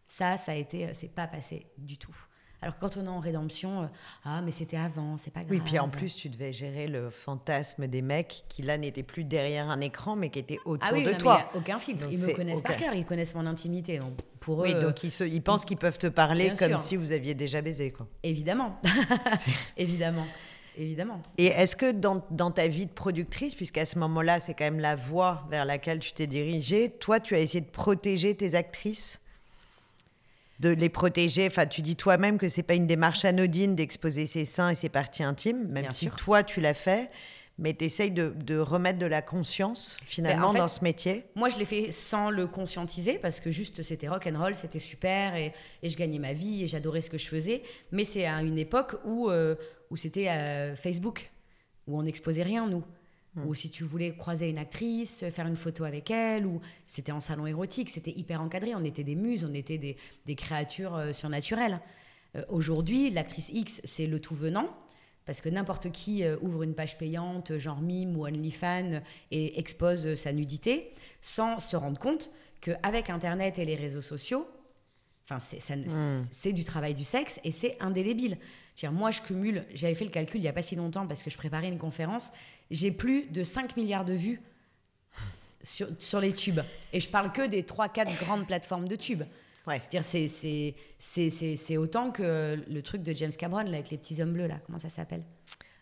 Ça, ça a été, c'est pas passé du tout. Alors que quand on est en rédemption, euh, ah, mais c'était avant, c'est pas grave. Oui, puis en plus, tu devais gérer le fantasme des mecs qui, là, n'étaient plus derrière un écran, mais qui étaient autour ah oui, de non, toi. mais y a aucun filtre. ils me connaissent par cœur, ils connaissent mon intimité. Donc pour eux, oui, donc ils, se, ils pensent qu'ils peuvent te parler comme sûr. si vous aviez déjà baisé. Quoi. évidemment. évidemment. Évidemment. Et est-ce que dans, dans, ta vie de productrice, puisqu'à ce moment-là, c'est quand même la voie vers laquelle tu t'es dirigée, toi, tu as essayé de protéger tes actrices? De les protéger. Enfin, tu dis toi-même que c'est pas une démarche anodine d'exposer ses seins et ses parties intimes, même Bien si sûr. toi tu l'as fait. Mais tu essayes de, de, remettre de la conscience finalement Ben, en fait, dans ce métier? Moi, je l'ai fait sans le conscientiser parce que juste c'était rock and roll, c'était super et, et, je gagnais ma vie et j'adorais ce que je faisais. Mais c'est à une époque où, euh, où c'était euh, Facebook, où on n'exposait rien nous. Mmh. Ou si tu voulais croiser une actrice, faire une photo avec elle, ou c'était en salon érotique, c'était hyper encadré. On était des muses, on était des, des créatures euh, surnaturelles. Aujourd'hui, l'actrice X, c'est le tout venant. Parce que n'importe qui euh, ouvre une page payante, genre Mime ou OnlyFans, et expose euh, sa nudité, sans se rendre compte qu'avec Internet et les réseaux sociaux, enfin, c'est mmh. du travail du sexe et c'est indélébile. Dire, moi, je cumule, j'avais fait le calcul il n'y a pas si longtemps parce que je préparais une conférence, j'ai plus de 5 milliards de vues sur, sur les tubes. Et je parle que des 3-4 grandes plateformes de tubes. Ouais. C'est autant que le truc de James Cameron là, avec les petits hommes bleus, là. Comment ça s'appelle?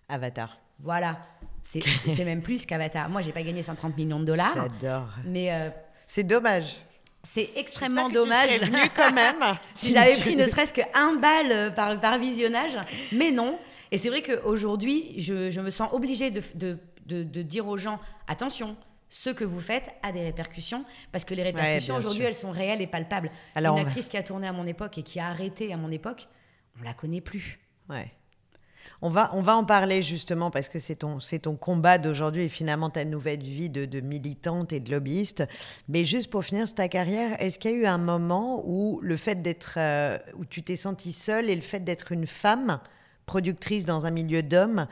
Avatar. Voilà. C'est même plus qu'Avatar. Moi, j'ai pas gagné 130 millions de dollars. J'adore. Mais. Euh, c'est dommage. C'est extrêmement dommage. Tu venu quand même. si j'avais pris ne serait-ce qu'un balle euh, par, par visionnage. Mais non. Et c'est vrai qu'aujourd'hui, je, je, me sens obligée de, de, de, de dire aux gens attention, ce que vous faites a des répercussions parce que les répercussions ouais, aujourd'hui elles sont réelles et palpables. Alors, Une actrice va... qui a tourné à mon époque et qui a arrêté à mon époque, on la connaît plus. Ouais. On va, on va en parler justement parce que c'est ton, c'est ton combat d'aujourd'hui et finalement ta nouvelle vie de, militante et de lobbyiste. Mais juste pour finir sur ta carrière, est-ce qu'il y a eu un moment où le fait d'être, euh, où tu t'es sentie seule et le fait d'être une femme productrice dans un milieu d'hommes,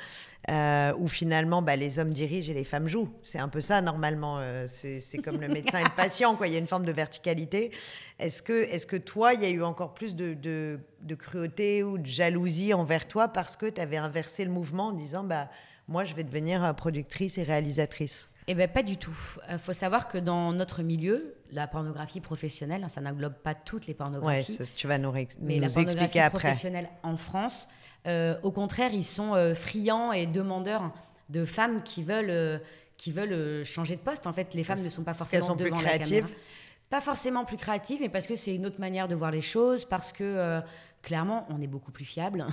euh, où finalement bah, les hommes dirigent et les femmes jouent. C'est un peu ça normalement. Euh, c'est comme le médecin et le patient, quoi. Il y a une forme de verticalité. Est-ce que, est que toi, il y a eu encore plus de, de, de, cruauté ou de jalousie envers toi parce que tu avais inversé le mouvement en disant bah, moi, je vais devenir productrice et réalisatrice? Eh bien, pas du tout. Il euh, faut savoir que dans notre milieu, la pornographie professionnelle, hein, ça n'englobe pas toutes les pornographies. Oui, tu vas nous, nous mais la expliquer après. professionnelle en France, euh, au contraire, ils sont euh, friands et demandeurs de femmes qui veulent, euh, qui veulent changer de poste. En fait, les femmes ne sont pas forcément sont devant plus la créatives. caméra. Pas forcément plus créatives, mais parce que c'est une autre manière de voir les choses, parce que euh, clairement, on est beaucoup plus fiable.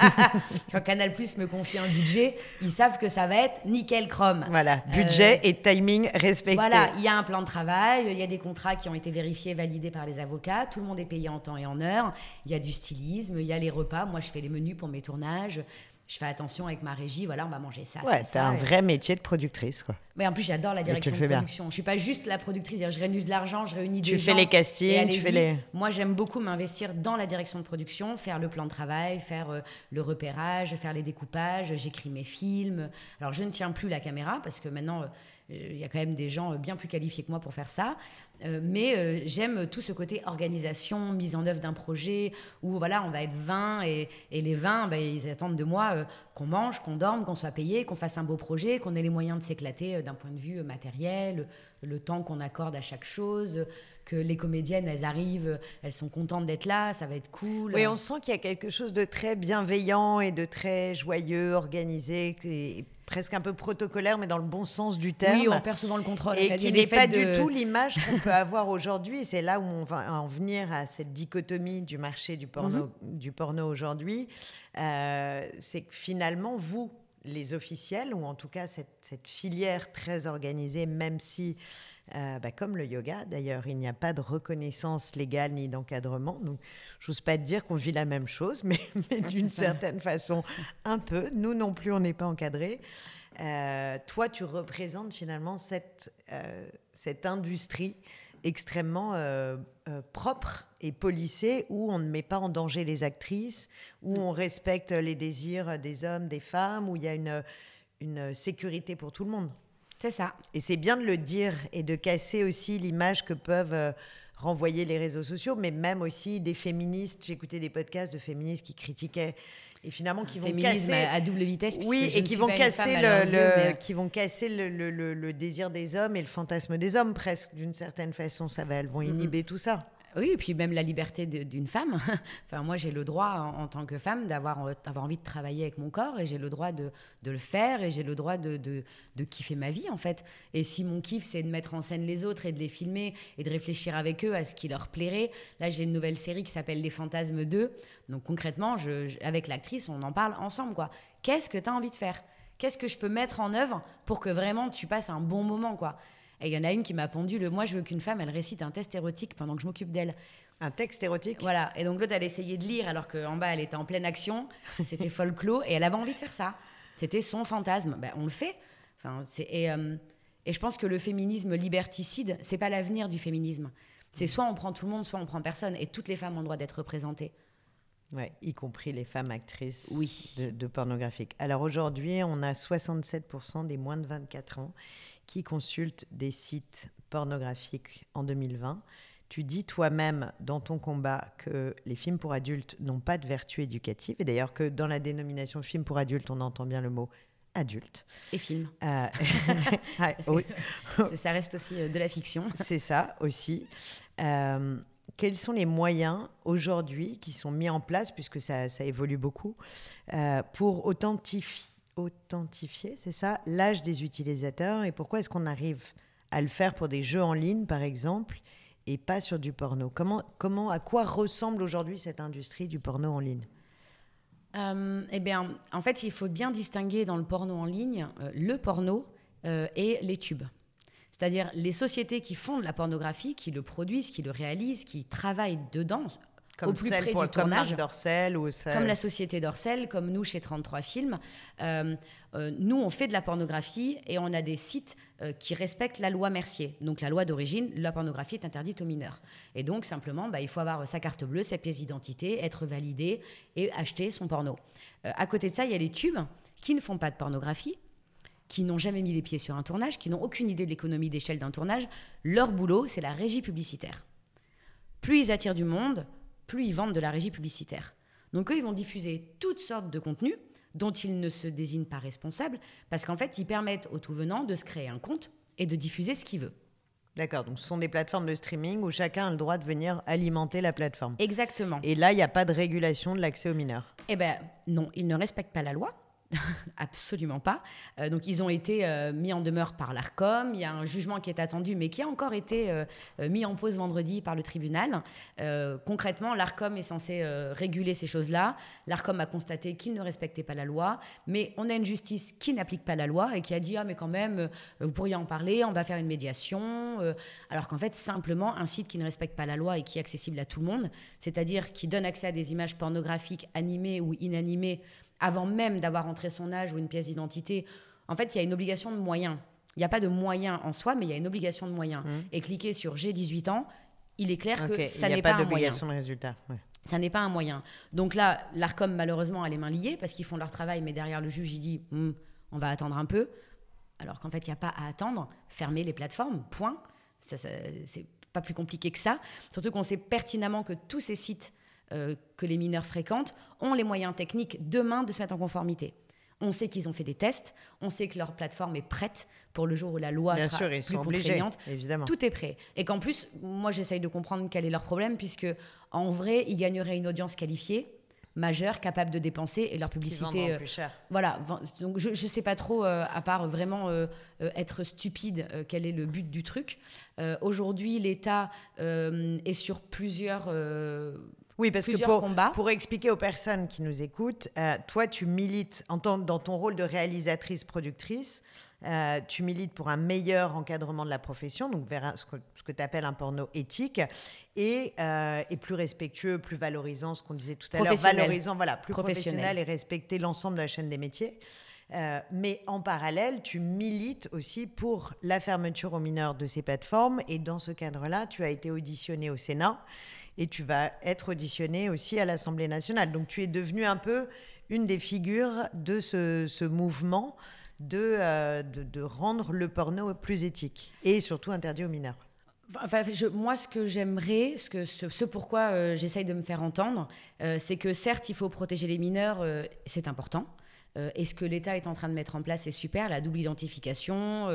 Quand Canal Plus me confie un budget, ils savent que ça va être nickel chrome. Voilà, budget euh, et timing respecté. Voilà, il y a un plan de travail, il y a des contrats qui ont été vérifiés, validés par les avocats, tout le monde est payé en temps et en heure, il y a du stylisme, il y a les repas, moi je fais les menus pour mes tournages. Je fais attention avec ma régie, voilà, on va manger ça. Ouais, t'as un et... vrai métier de productrice, quoi. Mais en plus, j'adore la direction de bien. production. Je suis pas juste la productrice, je réunis de l'argent, je réunis tu des fais gens. les castings, tu fais les. Moi, j'aime beaucoup m'investir dans la direction de production, faire le plan de travail, faire euh, le repérage, faire les découpages. J'écris mes films. Alors, je ne tiens plus la caméra parce que maintenant. Euh, il y a quand même des gens bien plus qualifiés que moi pour faire ça. Euh, mais euh, j'aime tout ce côté organisation, mise en œuvre d'un projet où voilà, on va être 20 et, et les 20, ben, ils attendent de moi euh, qu'on mange, qu'on dorme, qu'on soit payé, qu'on fasse un beau projet, qu'on ait les moyens de s'éclater d'un point de vue matériel, le temps qu'on accorde à chaque chose, que les comédiennes, elles arrivent, elles sont contentes d'être là, ça va être cool. Oui, on sent qu'il y a quelque chose de très bienveillant et de très joyeux, organisé, et presque un peu protocolaire, mais dans le bon sens du terme. Oui, on perd souvent le contrôle. Et qui n'est pas de... du tout l'image qu'on peut avoir aujourd'hui. C'est là où on va en venir à cette dichotomie du marché du porno, du porno aujourd'hui. Euh, c'est que finalement, vous, les officiels, ou en tout cas cette, cette filière très organisée, même si, euh, bah, comme le yoga d'ailleurs, il n'y a pas de reconnaissance légale ni d'encadrement. Donc, j'ose pas te dire qu'on vit la même chose, mais, mais d'une certaine façon, un peu. Nous non plus, on n'est pas encadrés. Euh, toi, tu représentes finalement cette, euh, cette industrie extrêmement euh, euh, propre et policée où on ne met pas en danger les actrices, où on respecte les désirs des hommes, des femmes, où il y a une, une sécurité pour tout le monde. C'est ça. Et c'est bien de le dire et de casser aussi l'image que peuvent euh, renvoyer les réseaux sociaux, mais même aussi des féministes. J'écoutais des podcasts de féministes qui critiquaient et finalement qui vont casser à double vitesse. Oui, et qui vont, casser le, qui vont casser le, le, désir des hommes et le fantasme des hommes presque d'une certaine façon. Ça va, elles vont inhiber tout ça. Oui, et puis même la liberté d'une femme. enfin, moi, j'ai le droit, en, tant que femme, d'avoir envie de travailler avec mon corps, et j'ai le droit de, le faire, et j'ai le droit de, de, kiffer ma vie, en fait. Et si mon kiff, c'est de mettre en scène les autres, et de les filmer, et de réfléchir avec eux à ce qui leur plairait, là, j'ai une nouvelle série qui s'appelle Les Fantasmes 2. Donc, concrètement, avec l'actrice, on en parle ensemble, quoi. Qu'est-ce que tu as envie de faire? Qu'est-ce que je peux mettre en œuvre pour que vraiment tu passes un bon moment, quoi? Et il y en a une qui m'a pondu le Moi, je veux qu'une femme, elle récite un test érotique pendant que je m'occupe d'elle. Un texte érotique? Voilà. Et donc l'autre, elle essayait de lire alors qu'en bas, elle était en pleine action. C'était folklore et elle avait envie de faire ça. C'était son fantasme. Ben, on le fait. Enfin, et, euh, et je pense que le féminisme liberticide, c'est pas l'avenir du féminisme. C'est soit on prend tout le monde, soit on prend personne. Et toutes les femmes ont le droit d'être représentées. Ouais, y compris les femmes actrices oui. de, de pornographique. Alors aujourd'hui, on a 67% des moins de 24 ans qui consultent des sites pornographiques en 2020. Tu dis toi-même dans ton combat que les films pour adultes n'ont pas de vertu éducative, et d'ailleurs que dans la dénomination film pour adultes, on entend bien le mot adulte. Et film. Euh, ah, oui. Ça reste aussi euh, de la fiction. C'est ça aussi. Euh, quels sont les moyens aujourd'hui qui sont mis en place, puisque ça, ça évolue beaucoup, pour authentifier authentifier, c'est ça, l'âge des utilisateurs et pourquoi est-ce qu'on arrive à le faire pour des jeux en ligne, par exemple, et pas sur du porno? Comment, comment à quoi ressemble aujourd'hui cette industrie du porno en ligne? Euh, Eh bien, en fait, il faut bien distinguer dans le porno en ligne euh, le porno euh, et les tubes. C'est-à-dire les sociétés qui font de la pornographie, qui le produisent, qui le réalisent, qui travaillent dedans, comme au plus près du tournage. Ou Comme la société d'Orcel, comme nous chez 33 Films. Euh, euh, nous, on fait de la pornographie et on a des sites euh, qui respectent la loi Mercier. Donc la loi d'origine, la pornographie est interdite aux mineurs. Et donc simplement, bah, il faut avoir sa carte bleue, sa pièce d'identité, être validé et acheter son porno. à côté de ça, il y a les tubes qui ne font pas de pornographie, qui n'ont jamais mis les pieds sur un tournage, qui n'ont aucune idée de l'économie d'échelle d'un tournage. Leur boulot, c'est la régie publicitaire. Plus ils attirent du monde, plus ils vendent de la régie publicitaire. Donc eux, ils vont diffuser toutes sortes de contenus dont ils ne se désignent pas responsables, parce qu'en fait, ils permettent au tout venant de se créer un compte et de diffuser ce qu'il veut. D'accord, donc ce sont des plateformes de streaming où chacun a le droit de venir alimenter la plateforme. Exactement. Et là, il n'y a pas de régulation de l'accès aux mineurs. Eh bien, non, ils ne respectent pas la loi. Absolument pas. Euh, donc ils ont été euh, mis en demeure par l'ARCOM. Il y a un jugement qui est attendu, mais qui a encore été euh, mis en pause vendredi par le tribunal. concrètement, l'ARCOM est censé réguler ces choses-là. L'ARCOM a constaté qu'il ne respectait pas la loi, mais on a une justice qui n'applique pas la loi et qui a dit ah mais quand même vous pourriez en parler, on va faire une médiation. alors qu'en fait simplement un site qui ne respecte pas la loi et qui est accessible à tout le monde, c'est-à-dire qui donne accès à des images pornographiques animées ou inanimées avant même d'avoir entré son âge ou une pièce d'identité. En fait, il y a une obligation de moyens. Il n'y a pas de moyens en soi, mais il y a une obligation de moyens. Mmh. Et cliquer sur j'ai 18 ans, il est clair que ça n'est pas, pas un moyen. de résultat. Ça n'est pas un moyen. Donc là, l'ARCOM, malheureusement, a les mains liées parce qu'ils font leur travail, mais derrière le juge, il dit hmm, on va attendre un peu. Alors qu'en fait, il n'y a pas à attendre. Fermer les plateformes, point. Ça, c'est pas plus compliqué que ça. Surtout qu'on sait pertinemment que tous ces sites que les mineurs fréquentent ont les moyens techniques demain de se mettre en conformité. On sait qu'ils ont fait des tests, on sait que leur plateforme est prête pour le jour où la loi Bien sera sûr, plus contraignante. évidemment. Tout est prêt. Et qu'en plus, moi j'essaye de comprendre quel est leur problème, puisque en vrai, ils gagneraient une audience qualifiée majeure, capable de dépenser et leur publicité. Euh, plus cher. Voilà. Donc je ne sais pas trop, euh, à part vraiment être stupide, quel est le but du truc. Aujourd'hui, l'État est sur plusieurs oui, parce que pour, pour, expliquer aux personnes qui nous écoutent, euh, toi, tu milites en dans ton rôle de réalisatrice, productrice, euh, tu milites pour un meilleur encadrement de la profession, donc vers ce que, tu appelles un porno éthique, et, euh, et, plus respectueux, plus valorisant, ce qu'on disait tout à l'heure, valorisant, voilà, plus professionnel et respecter l'ensemble de la chaîne des métiers. mais en parallèle, tu milites aussi pour la fermeture aux mineurs de ces plateformes. Et dans ce cadre-là, tu as été auditionné au Sénat et tu vas être auditionné aussi à l'Assemblée nationale. Donc tu es devenu un peu une des figures de ce, mouvement euh, de, de, rendre le porno plus éthique et surtout interdit aux mineurs. Enfin, je, moi, ce que j'aimerais, ce, ce, pourquoi euh, j'essaye de me faire entendre, euh, c'est que certes, il faut protéger les mineurs, c'est important. Et ce que l'État est en train de mettre en place, c'est super, la double identification,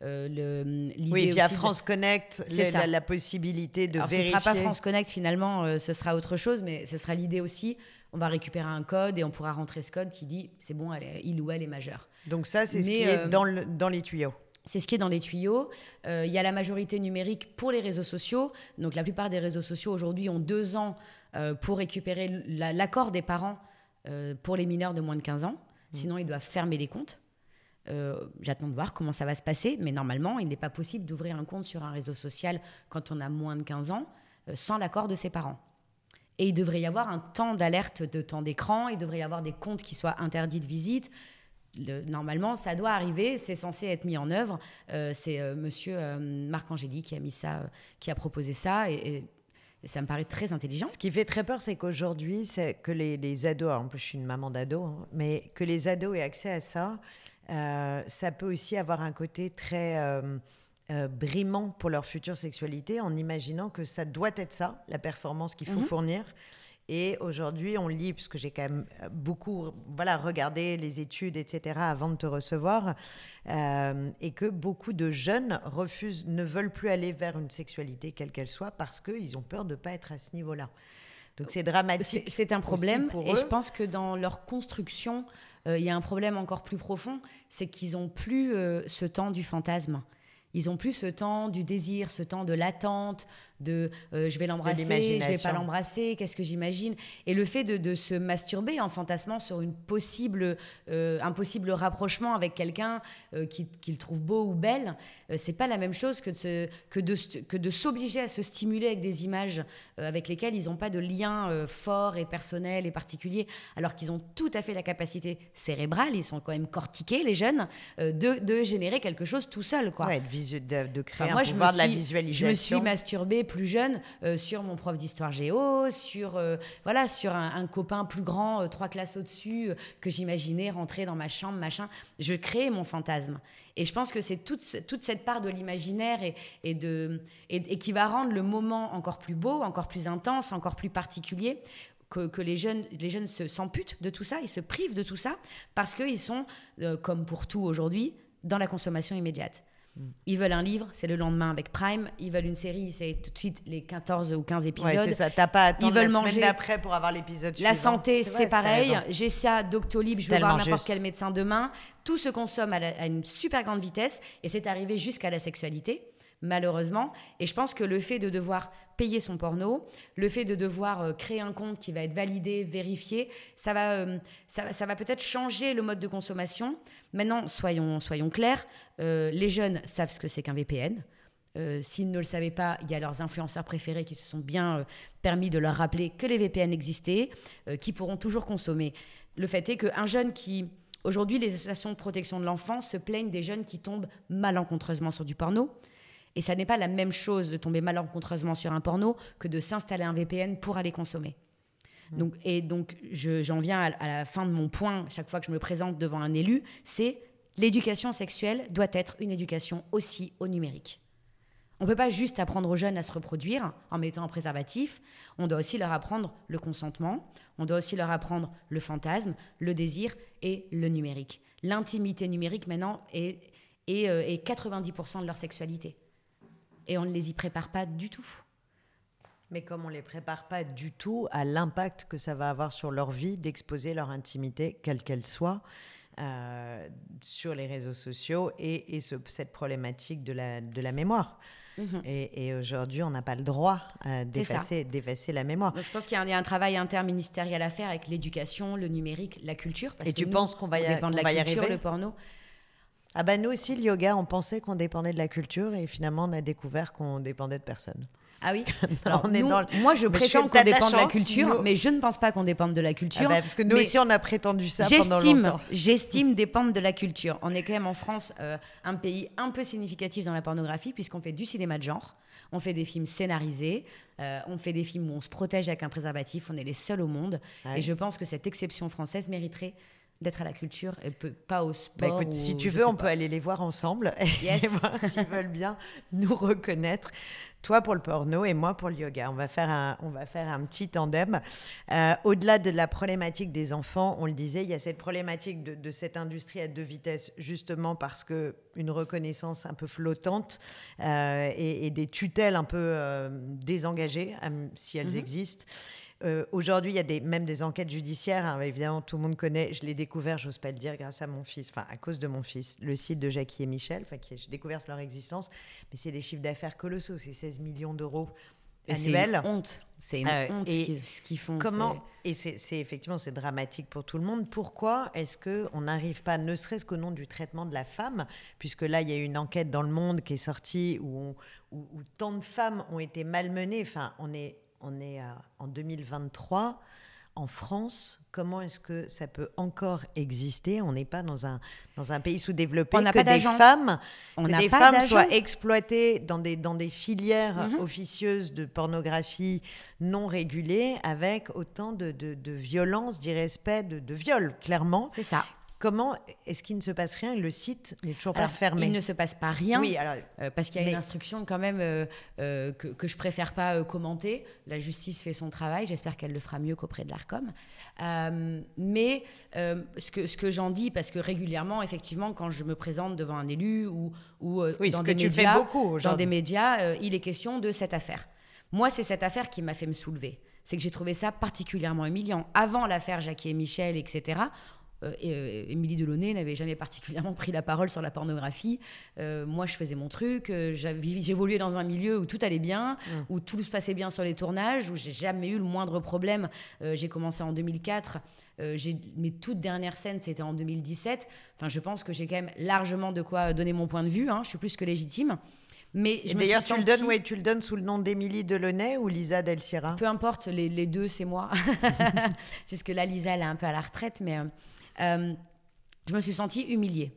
le, Oui, via France Connect, la, la, possibilité de vérifier. Ce ne sera pas France Connect finalement, ce sera autre chose, mais ce sera l'idée aussi. On va récupérer un code et on pourra rentrer ce code qui dit c'est bon, elle est, il ou elle est majeur. Donc ça, c'est ce qui est dans, le, dans les tuyaux. C'est ce qui est dans les tuyaux. Euh, il y a la majorité numérique pour les réseaux sociaux. Donc la plupart des réseaux sociaux aujourd'hui ont deux ans euh, pour récupérer l'accord des parents euh, pour les mineurs de moins de 15 ans. Mmh. Sinon, ils doivent fermer les comptes. J'attends de voir comment ça va se passer, mais normalement, il n'est pas possible d'ouvrir un compte sur un réseau social quand on a moins de 15 ans sans l'accord de ses parents. Et il devrait y avoir un temps d'alerte de temps d'écran, il devrait y avoir des comptes qui soient interdits de visite normalement, ça doit arriver, c'est censé être mis en œuvre. Euh, c'est euh, monsieur euh, Marc Angéli qui a qui a proposé ça. Ça me paraît très intelligent. Ce qui fait très peur, c'est qu'aujourd'hui, c'est que les, ados, en plus je suis une maman d'ado, hein, mais que les ados aient accès à ça, ça peut aussi avoir un côté très brimant pour leur future sexualité en imaginant que ça doit être ça, la performance qu'il faut mhm. fournir. Et aujourd'hui, on lit, puisque j'ai quand même beaucoup voilà, regardé les études, etc., avant de te recevoir, euh, et que beaucoup de jeunes refusent, ne veulent plus aller vers une sexualité, quelle qu'elle soit, parce qu'ils ont peur de ne pas être à ce niveau-là. Donc c'est dramatique. C'est un problème, et je pense que dans leur construction, euh, il y a un problème encore plus profond, c'est qu'ils n'ont plus euh, ce temps du fantasme. Ils ont plus ce temps du désir, ce temps de l'attente, de euh, je vais l'embrasser, je vais pas l'embrasser, qu'est-ce que j'imagine? Et le fait de, se masturber en fantasmant sur une possible, euh, un possible rapprochement avec quelqu'un euh, qu'il trouve beau ou belle, c'est pas la même chose que de, que de, que de s'obliger à se stimuler avec des images avec lesquelles ils n'ont pas de lien fort et personnel et particulier, alors qu'ils ont tout à fait la capacité cérébrale, ils sont quand même cortiqués, les jeunes, de, de, générer quelque chose tout seul. Quoi. Ouais, de, de, créer un pouvoir de la visualisation. Je me suis masturbée plus jeune euh, sur mon prof d'histoire géo, sur, euh, voilà, sur un, copain plus grand, euh, trois classes au-dessus, que j'imaginais rentrer dans ma chambre, machin. Je crée mon fantasme. Et je pense que c'est toute, toute cette part de l'imaginaire et, et, qui va rendre le moment encore plus beau, encore plus intense, encore plus particulier. Que, que, les jeunes, les jeunes s'amputent de tout ça, ils se privent de tout ça, parce qu'ils sont, comme pour tout aujourd'hui, dans la consommation immédiate. Ils veulent un livre, c'est le lendemain avec Prime. Ils veulent une série, c'est tout de suite les 14 ou 15 épisodes. Ouais, c'est ça. T'as pas à attendre Ils veulent la manger. d'après pour avoir l'épisode La santé, c'est pareil. J'ai ça, Doctolib, je vais voir n'importe quel médecin demain. Tout se consomme à, une super grande vitesse et c'est arrivé jusqu'à la sexualité malheureusement. Et je pense que le fait de devoir payer son porno, le fait de devoir euh, créer un compte qui va être validé, vérifié, ça va, euh, ça, va peut-être changer le mode de consommation. Maintenant, soyons, soyons clairs, euh, les jeunes savent ce que c'est qu'un VPN. S'ils ne le savaient pas, il y a leurs influenceurs préférés qui se sont bien permis de leur rappeler que les VPN existaient, qui pourront toujours consommer. Le fait est qu'un jeune qui... Aujourd'hui, les associations de protection de l'enfance se plaignent des jeunes qui tombent malencontreusement sur du porno. Et ça n'est pas la même chose de tomber malencontreusement sur un porno que de s'installer un VPN pour aller consommer. Mmh. Donc, et donc, j'en viens à, à, la fin de mon point, chaque fois que je me présente devant un élu, c'est l'éducation sexuelle doit être une éducation aussi au numérique. On ne peut pas juste apprendre aux jeunes à se reproduire en mettant un préservatif, on doit aussi leur apprendre le consentement, on doit aussi leur apprendre le fantasme, le désir et le numérique. L'intimité numérique maintenant est, est, est 90% de leur sexualité et on ne les y prépare pas du tout. Mais comme on ne les prépare pas du tout à l'impact que ça va avoir sur leur vie d'exposer leur intimité, quelle qu'elle soit, euh, sur les réseaux sociaux et, cette problématique de la, de la mémoire. Mhm. Et, aujourd'hui, on n'a pas le droit euh, d'effacer la mémoire. Donc, je pense qu'il y, a un travail interministériel à faire avec l'éducation, le numérique, la culture. et tu penses qu'on va y, dépend de la culture, le porno ah ben nous aussi, le yoga, on pensait qu'on dépendait de la culture et finalement on a découvert qu'on dépendait de personne. Ah oui on est dans Moi, je prétends qu'on dépend de la culture, mais je ne pense pas qu'on dépende de la culture. Ah parce que nous aussi, on a prétendu ça pendant longtemps. J'estime dépendre de la culture. On est quand même en France euh, un pays un peu significatif dans la pornographie, puisqu'on fait du cinéma de genre, on fait des films scénarisés, euh, on fait des films où on se protège avec un préservatif, on est les seuls au monde. Et je pense que cette exception française mériterait d'être à la culture et pas au bah, sport. écoute, si tu veux, on peut aller les voir ensemble yes. et voir s'ils veulent bien nous reconnaître. Toi pour le porno et moi pour le yoga. On va faire un, on va faire un petit tandem. Euh, au-delà de la problématique des enfants, on le disait, il y a cette problématique de, cette industrie à deux vitesses, justement parce que une reconnaissance un peu flottante euh, et, des tutelles un peu euh, désengagées, si elles mm-hmm. existent. Euh, aujourd'hui, il y a des, même des enquêtes judiciaires. Hein, évidemment, tout le monde connaît. Je l'ai découvert, j'ose pas le dire, grâce à mon fils, enfin à cause de mon fils, le site de Jackie et Michel. Enfin, j'ai découvert leur existence, mais c'est des chiffres d'affaires colossaux. C'est 16 millions d'euros annuels. C'est une honte. C'est une euh, honte ce qu'ils font. Comment Et c'est effectivement c'est dramatique pour tout le monde. Pourquoi est-ce que on n'arrive pas, ne serait-ce qu'au nom du traitement de la femme, puisque là il y a une enquête dans le Monde qui est sortie où, où, où tant de femmes ont été malmenées. Enfin, on est on est en 2023 en France, comment est-ce que ça peut encore exister? On n'est pas dans un, dans un pays sous-développé que des femmes, on que des femmes soient exploitées dans des, dans des filières mhm. officieuses de pornographie non régulées avec autant de, de, de violence, d'irrespect, de, de viol, clairement. C'est ça. Comment est-ce qu'il ne se passe rien Le site n'est toujours pas fermé. Il ne se passe pas rien. Oui, alors, euh, parce qu'il y a une instruction quand même euh, euh, que, que, je préfère pas commenter. La justice fait son travail. J'espère qu'elle le fera mieux qu'auprès de l'Arcom. mais ce que, ce que j'en dis, parce que régulièrement, effectivement, quand je me présente devant un élu ou, ou dans, des médias, beaucoup, dans des médias, il est question de cette affaire. Moi, c'est cette affaire qui m'a fait me soulever c'est que j'ai trouvé ça particulièrement humiliant. Avant l'affaire Jackie et Michel, etc., Émilie Delaunay n'avait jamais particulièrement pris la parole sur la pornographie. Euh, moi, je faisais mon truc. J'évoluais dans un milieu où tout allait bien, mmh. où tout se passait bien sur les tournages, où j'ai jamais eu le moindre problème. j'ai commencé en 2004. mes toutes dernières scènes, c'était en 2017. Enfin, je pense que j'ai quand même largement de quoi donner mon point de vue. Hein. Je suis plus que légitime. Mais d'ailleurs, tu, le donnes, tu le donnes sous le nom d'Émilie Delaunay ou Lisa Del Sierra? Peu importe, les, les deux, c'est moi. Puisque là, Lisa, elle est un peu à la retraite, mais euh, je me suis sentie humiliée.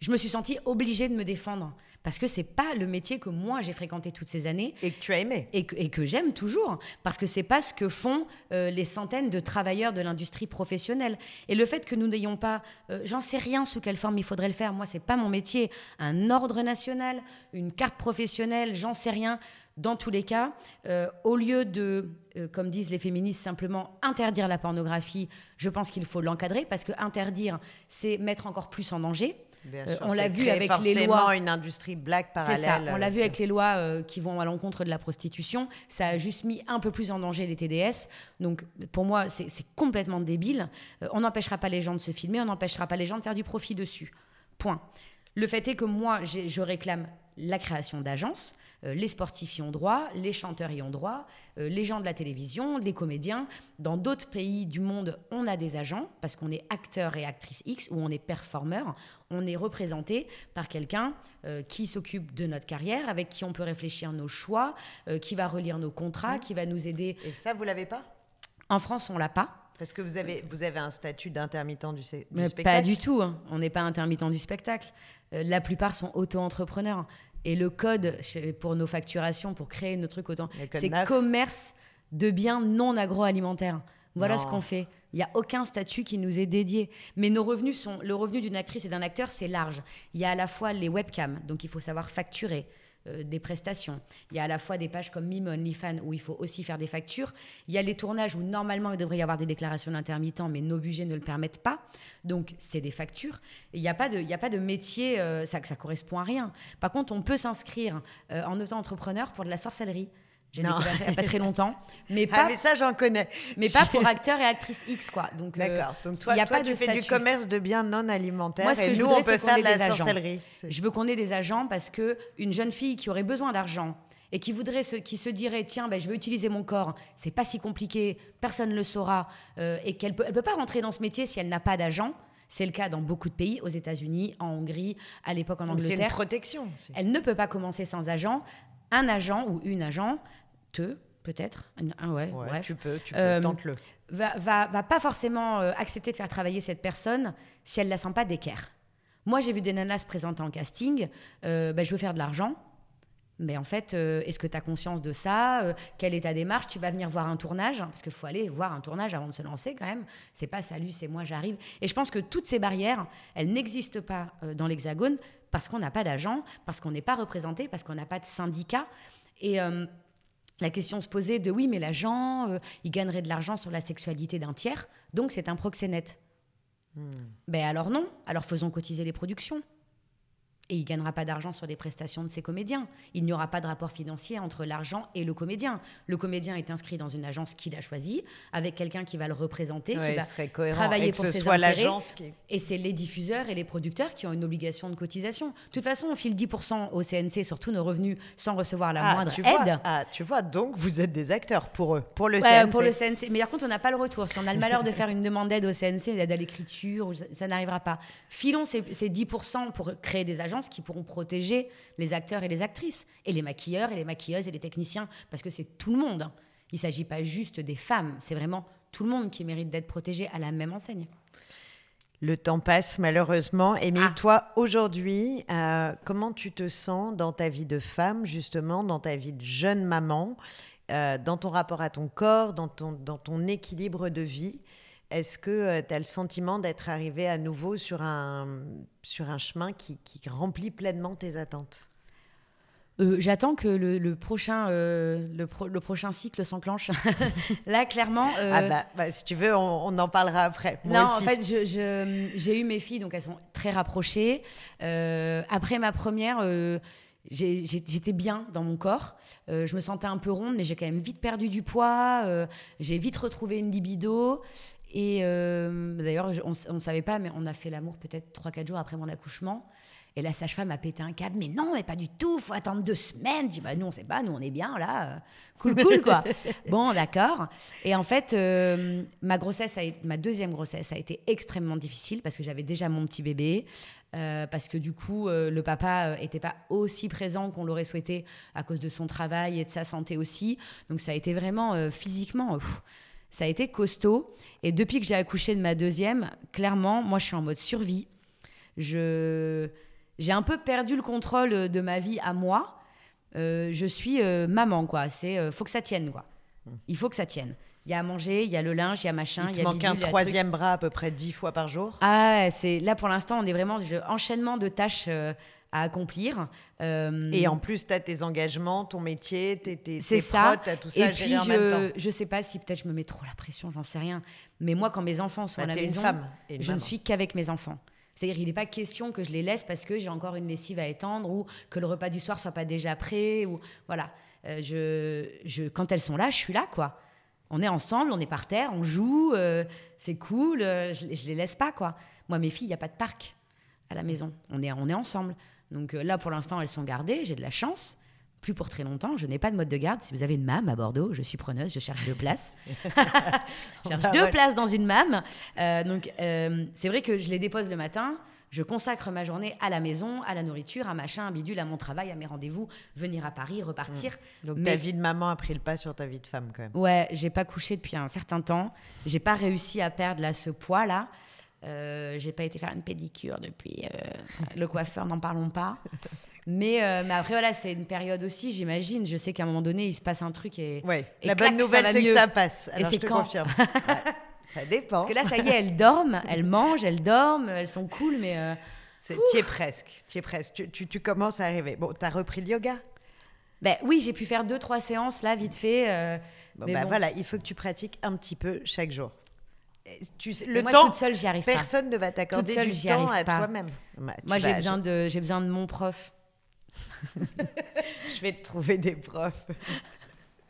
Je me suis sentie obligée de me défendre parce que c'est pas le métier que moi j'ai fréquenté toutes ces années et que tu as aimé. et que, j'aime toujours parce que c'est pas ce que font euh, les centaines de travailleurs de l'industrie professionnelle. Et le fait que nous n'ayons pas euh, j'en sais rien sous quelle forme il faudrait le faire. Moi c'est pas mon métier. Un ordre national une carte professionnelle j'en sais rien dans tous les cas, euh, au lieu de, euh, comme disent les féministes, simplement interdire la pornographie, je pense qu'il faut l'encadrer parce que interdire, c'est mettre encore plus en danger. Euh, on l'a vu avec les lois. une industrie black parallèle. Ça. On l'a vu avec les lois qui vont à l'encontre de la prostitution. Ça a juste mis un peu plus en danger les TDS. Donc, pour moi, c'est complètement débile. on n'empêchera pas les gens de se filmer, on n'empêchera pas les gens de faire du profit dessus. Point. Le fait est que moi, je réclame la création d'agences. Euh, les sportifs y ont droit, les chanteurs y ont droit, euh, les gens de la télévision, les comédiens. Dans d'autres pays du monde, on a des agents parce qu'on est acteur et actrice X ou on est performeur. On est représenté par quelqu'un euh, qui s'occupe de notre carrière, avec qui on peut réfléchir nos choix, qui va relire nos contrats, qui va nous aider. Et ça, vous l'avez pas? En France, on l'a pas. Parce que vous avez, vous avez un statut d'intermittent du, spectacle Pas du tout. Hein. On n'est pas intermittent du spectacle. la plupart sont auto-entrepreneurs. Et le code pour nos facturations, pour créer nos trucs autant, c'est commerce de biens non agroalimentaires. Voilà ce qu'on fait. Il n'y a aucun statut qui nous est dédié. Mais nos revenus sont. Le revenu d'une actrice et d'un acteur, c'est large. Il y a à la fois les webcams, donc il faut savoir facturer. Euh, des prestations. Il y a à la fois des pages comme Mime, OnlyFans où il faut aussi faire des factures. Il y a les tournages où normalement il devrait y avoir des déclarations d'intermittent, mais nos budgets ne le permettent pas. Donc c'est des factures. il n'y a, pas de, a pas de métier, euh, ça, ça correspond à rien. Par contre, on peut s'inscrire euh, en auto-entrepreneur pour de la sorcellerie. J'ai découvert il n'y a pas très longtemps. Mais ah, pas, mais ça, j'en connais. Mais pas pour acteurs et actrices X, quoi. Donc, euh, D'accord. Donc, toi, y a pas tu fais du commerce de biens non alimentaires. Moi, ce que nous, on peut faire de la sorcellerie. Je veux qu'on ait des agents parce que une jeune fille qui aurait besoin d'argent et qui voudrait se, qui se dirait tiens ben, je vais utiliser mon corps c'est pas si compliqué personne ne le saura euh, et qu'elle peut elle peut pas rentrer dans ce métier si elle n'a pas d'agent c'est le cas dans beaucoup de pays, aux États-Unis, en Hongrie, à l'époque en Angleterre. C'est une protection. Elle ne peut pas commencer sans agent. Un agent ou une agent te, peut-être, ah ouais, tu peux, tu peux, euh, tente-le. Va, va, va, pas forcément euh, accepter de faire travailler cette personne si elle la sent pas d'équerre. Moi, j'ai vu des nanas se présenter en casting, euh, bah, je veux faire de l'argent, Mais en fait, est-ce que tu as conscience de ça Quelle est ta démarche? Tu vas venir voir un tournage Parce qu'il faut aller voir un tournage avant de se lancer quand même. C'est pas salut, c'est moi, j'arrive. Et je pense que toutes ces barrières, elles n'existent pas dans l'Hexagone parce qu'on n'a pas d'agent, parce qu'on n'est pas représenté, parce qu'on n'a pas de syndicat. Et la question se posait de oui, mais l'agent, il gagnerait de l'argent sur la sexualité d'un tiers, donc c'est un proxénète. Hmm. Ben alors non, alors faisons cotiser les productions et il gagnera pas d'argent sur les prestations de ses comédiens. Il n'y aura pas de rapport financier entre l'argent et le comédien. Le comédien est inscrit dans une agence qu'il a choisie, avec quelqu'un qui va le représenter, qui va travailler pour ses intérêts. Et c'est les diffuseurs et les producteurs qui ont une obligation de cotisation. De toute façon, on file 10% au CNC sur tous nos revenus sans recevoir la ah, moindre aide. ah, tu vois, donc vous êtes des acteurs pour eux, pour le CNC. Pour le CNC. Mais par contre, on n'a pas le retour. Si on a le malheur de faire une demande d'aide au CNC, l'aide à l'écriture, ça n'arrivera pas. Filons ces 10% pour créer des agences qui pourront protéger les acteurs et les actrices, et les maquilleurs et les maquilleuses et les techniciens, parce que c'est tout le monde. Hein. Il ne s'agit pas juste des femmes, c'est vraiment tout le monde qui mérite d'être protégé à la même enseigne. Le temps passe malheureusement. Et ah. toi, aujourd'hui, euh, comment tu te sens dans ta vie de femme, justement, dans ta vie de jeune maman, euh, dans ton rapport à ton corps, dans ton, dans ton équilibre de vie est-ce que euh, tu as le sentiment d'être arrivé à nouveau sur un, sur un chemin qui, remplit pleinement tes attentes? Euh, J'attends que le, prochain, euh, le, prochain cycle s'enclenche. Là, clairement. Ah bah, bah, si tu veux, on, en parlera après. non, en fait, j'ai eu mes filles, donc elles sont très rapprochées. après ma première, j'étais bien dans mon corps. je me sentais un peu ronde, mais j'ai quand même vite perdu du poids. j'ai vite retrouvé une libido. Et euh, d'ailleurs, on ne savait pas, mais on a fait l'amour peut-être 3-4 jours après mon accouchement. Et la sage-femme a pété un câble, mais non, mais pas du tout, faut attendre deux semaines. Je dis, bah nous, on sait pas, nous, on est bien, là, euh, cool, cool, quoi. bon, d'accord. Et en fait, euh, ma grossesse, a, ma deuxième grossesse a été extrêmement difficile parce que j'avais déjà mon petit bébé, parce que du coup, le papa n'était pas aussi présent qu'on l'aurait souhaité à cause de son travail et de sa santé aussi. Donc ça a été vraiment physiquement ça a été costaud. Et depuis que j'ai accouché de ma deuxième, clairement, moi, je suis en mode survie. Je, j'ai un peu perdu le contrôle de ma vie à moi. Euh, je suis euh, maman, quoi. C'est euh, faut que ça tienne, quoi. Il faut que ça tienne. Il y a à manger, il y a le linge, il y a machin. Il te y a manque un troisième bras à peu près dix fois par jour? Ah, c'est là pour l'instant, on est vraiment enchaînement de tâches à accomplir. Euh, et en plus, tu as tes engagements, ton métier, tes, tes, tes ça. prods, tout ça et puis, je, même je sais pas si peut-être je me mets trop la pression, j'en sais rien. Mais moi, quand mes enfants sont bah, à la maison, je ne suis qu'avec mes enfants. C'est-à-dire, il n'est pas question que je les laisse parce que j'ai encore une lessive à étendre ou que le repas du soir soit pas déjà prêt. Ou voilà. Euh, je, je, quand elles sont là, je suis là, quoi. On est ensemble, on est par terre, on joue, euh, c'est cool. je, je les laisse pas, quoi. Moi, mes filles, il y a pas de parc à la maison. On est, on est ensemble. Donc euh, là, pour l'instant, elles sont gardées. J'ai de la chance. Plus pour très longtemps. Je n'ai pas de mode de garde. Si vous avez une MAM à Bordeaux, je suis preneuse. Je cherche deux places. je cherche bah deux places dans une MAM. Euh, donc, euh, c'est vrai que je les dépose le matin. Je consacre ma journée à la maison, à la nourriture, à machin, à bidule, à mon travail, à mes rendez-vous, venir à Paris, repartir. Mmh. Donc ta vie de maman a pris le pas sur ta vie de femme quand même. Ouais, j'ai pas couché depuis un certain temps. J'ai pas réussi à perdre là ce poids là. Euh, j'ai pas été faire une pédicure depuis. Euh, le coiffeur, n'en parlons pas. Mais, euh, mais après, voilà, c'est une période aussi, j'imagine. Je sais qu'à un moment donné, il se passe un truc et. Ouais. la bonne nouvelle, c'est que ça passe. Alors, et c'est quand confirme. Ça dépend. Parce que là, ça y est, elles dorment, elles mangent, elles dorment, elles sont cool, mais. Tu es presque, tu es presque. Tu, tu, tu, commences à arriver. Bon, tu as repris le yoga? Ben, Oui, j'ai pu faire deux, trois séances là, vite fait. Bon, ben, voilà, il faut que tu pratiques un petit peu chaque jour tu le moi, temps, toute seule, j'y arrive personne ne va t'accorder du temps à toi-même. Bah, moi, j'ai besoin de, j'ai besoin de mon prof. je vais te trouver des profs.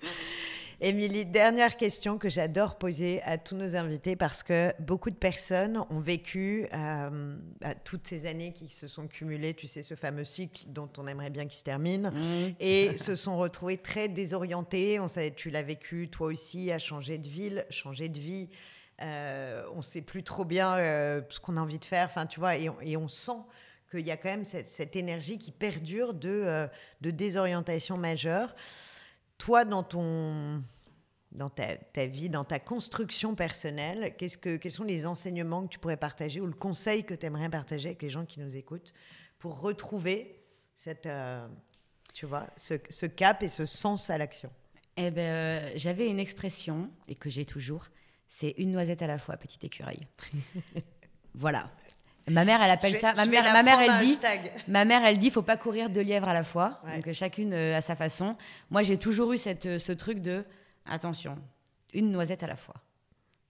Émilie, dernière question que j'adore poser à tous nos invités parce que beaucoup de personnes ont vécu euh, bah, toutes ces années qui se sont cumulées, tu sais, ce fameux cycle dont on aimerait bien qu'il se termine, mmh. et se sont retrouvées très désorientées. On savait, tu l'as vécu toi aussi, à changer de ville, changer de vie, euh, on ne sait plus trop bien euh, ce qu'on a envie de faire, enfin, tu vois, et on, sent qu'il y a quand même cette, énergie qui perdure de, euh, de, désorientation majeure. Toi, dans ton dans ta, vie, dans ta construction personnelle, qu'est-ce que, quels sont les enseignements que tu pourrais partager ou le conseil que tu aimerais partager avec les gens qui nous écoutent pour retrouver cette, Tu vois, ce, ce cap et ce sens à l'action? Eh ben, euh, j'avais une expression, et que j'ai toujours, c'est une noisette à la fois, petit écureuil. voilà. Ma mère, elle appelle vais- ça. Ma mère, ma mère, elle dit. Ma mère, elle dit, faut pas courir deux lièvres à la fois. Ouais. Donc chacune euh, à sa façon. Moi, j'ai toujours eu cette, euh, ce truc de, attention, une noisette à la fois,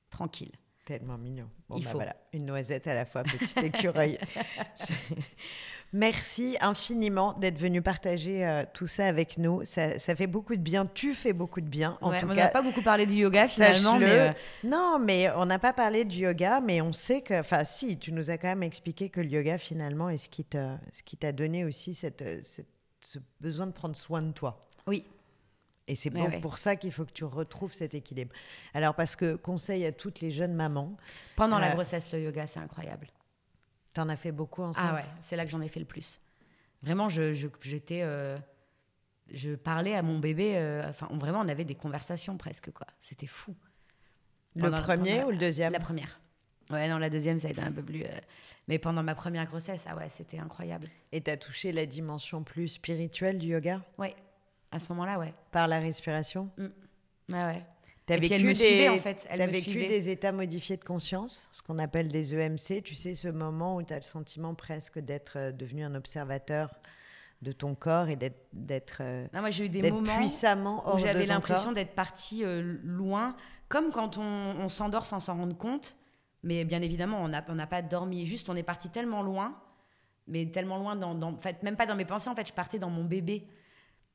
tranquille. Tellement mignon. Bon, Il bah faut. voilà, une noisette à la fois, petit écureuil. Merci infiniment d'être venu partager euh, tout ça avec nous. Ça, ça fait beaucoup de bien. Tu fais beaucoup de bien. En Ouais, tout on n'a pas beaucoup parlé du yoga finalement, mais euh, Non, mais on n'a pas parlé du yoga, mais on sait que, enfin, si, tu nous as quand même expliqué que le yoga finalement est ce qui t'a, ce qui t'a donné aussi cette, euh, cette- ce besoin de prendre soin de toi. oui. Et c'est ouais. pour ça qu'il faut que tu retrouves cet équilibre. Alors, parce que conseil à toutes les jeunes mamans, Pendant la grossesse, le yoga, c'est incroyable. T'en as fait beaucoup enceinte. Ah ouais, c'est là que j'en ai fait le plus. Vraiment, je, je- j'étais, euh, je parlais à mon bébé. euh, enfin, on, vraiment, on avait des conversations presque quoi. C'était fou. Le premier pendant- ou le deuxième? La première. Ouais, non, la deuxième, ça a été un peu plus. euh, Mais pendant ma première grossesse, ah ouais, c'était incroyable. Et t'as touché la dimension plus spirituelle du yoga? Ouais, à ce moment-là, ouais. par la respiration? Ouais, ouais. T'as puis elle vécu me suivait, des, en fait, elle me vécu des états modifiés de conscience, ce qu'on appelle des EMC. Tu sais, ce moment où tu as le sentiment presque d'être euh, devenu un observateur de ton corps et d'être, d'être, Non, moi, j'ai eu des d'être moments puissamment hors où j'avais l'impression d'être partie euh, loin, comme quand on, on s'endort sans s'en rendre compte. Mais bien évidemment, on n'a on n'a pas dormi. Juste, on est parti tellement loin, mais tellement loin, dans, dans- en fait, même pas dans mes pensées. En fait, je partais dans mon bébé.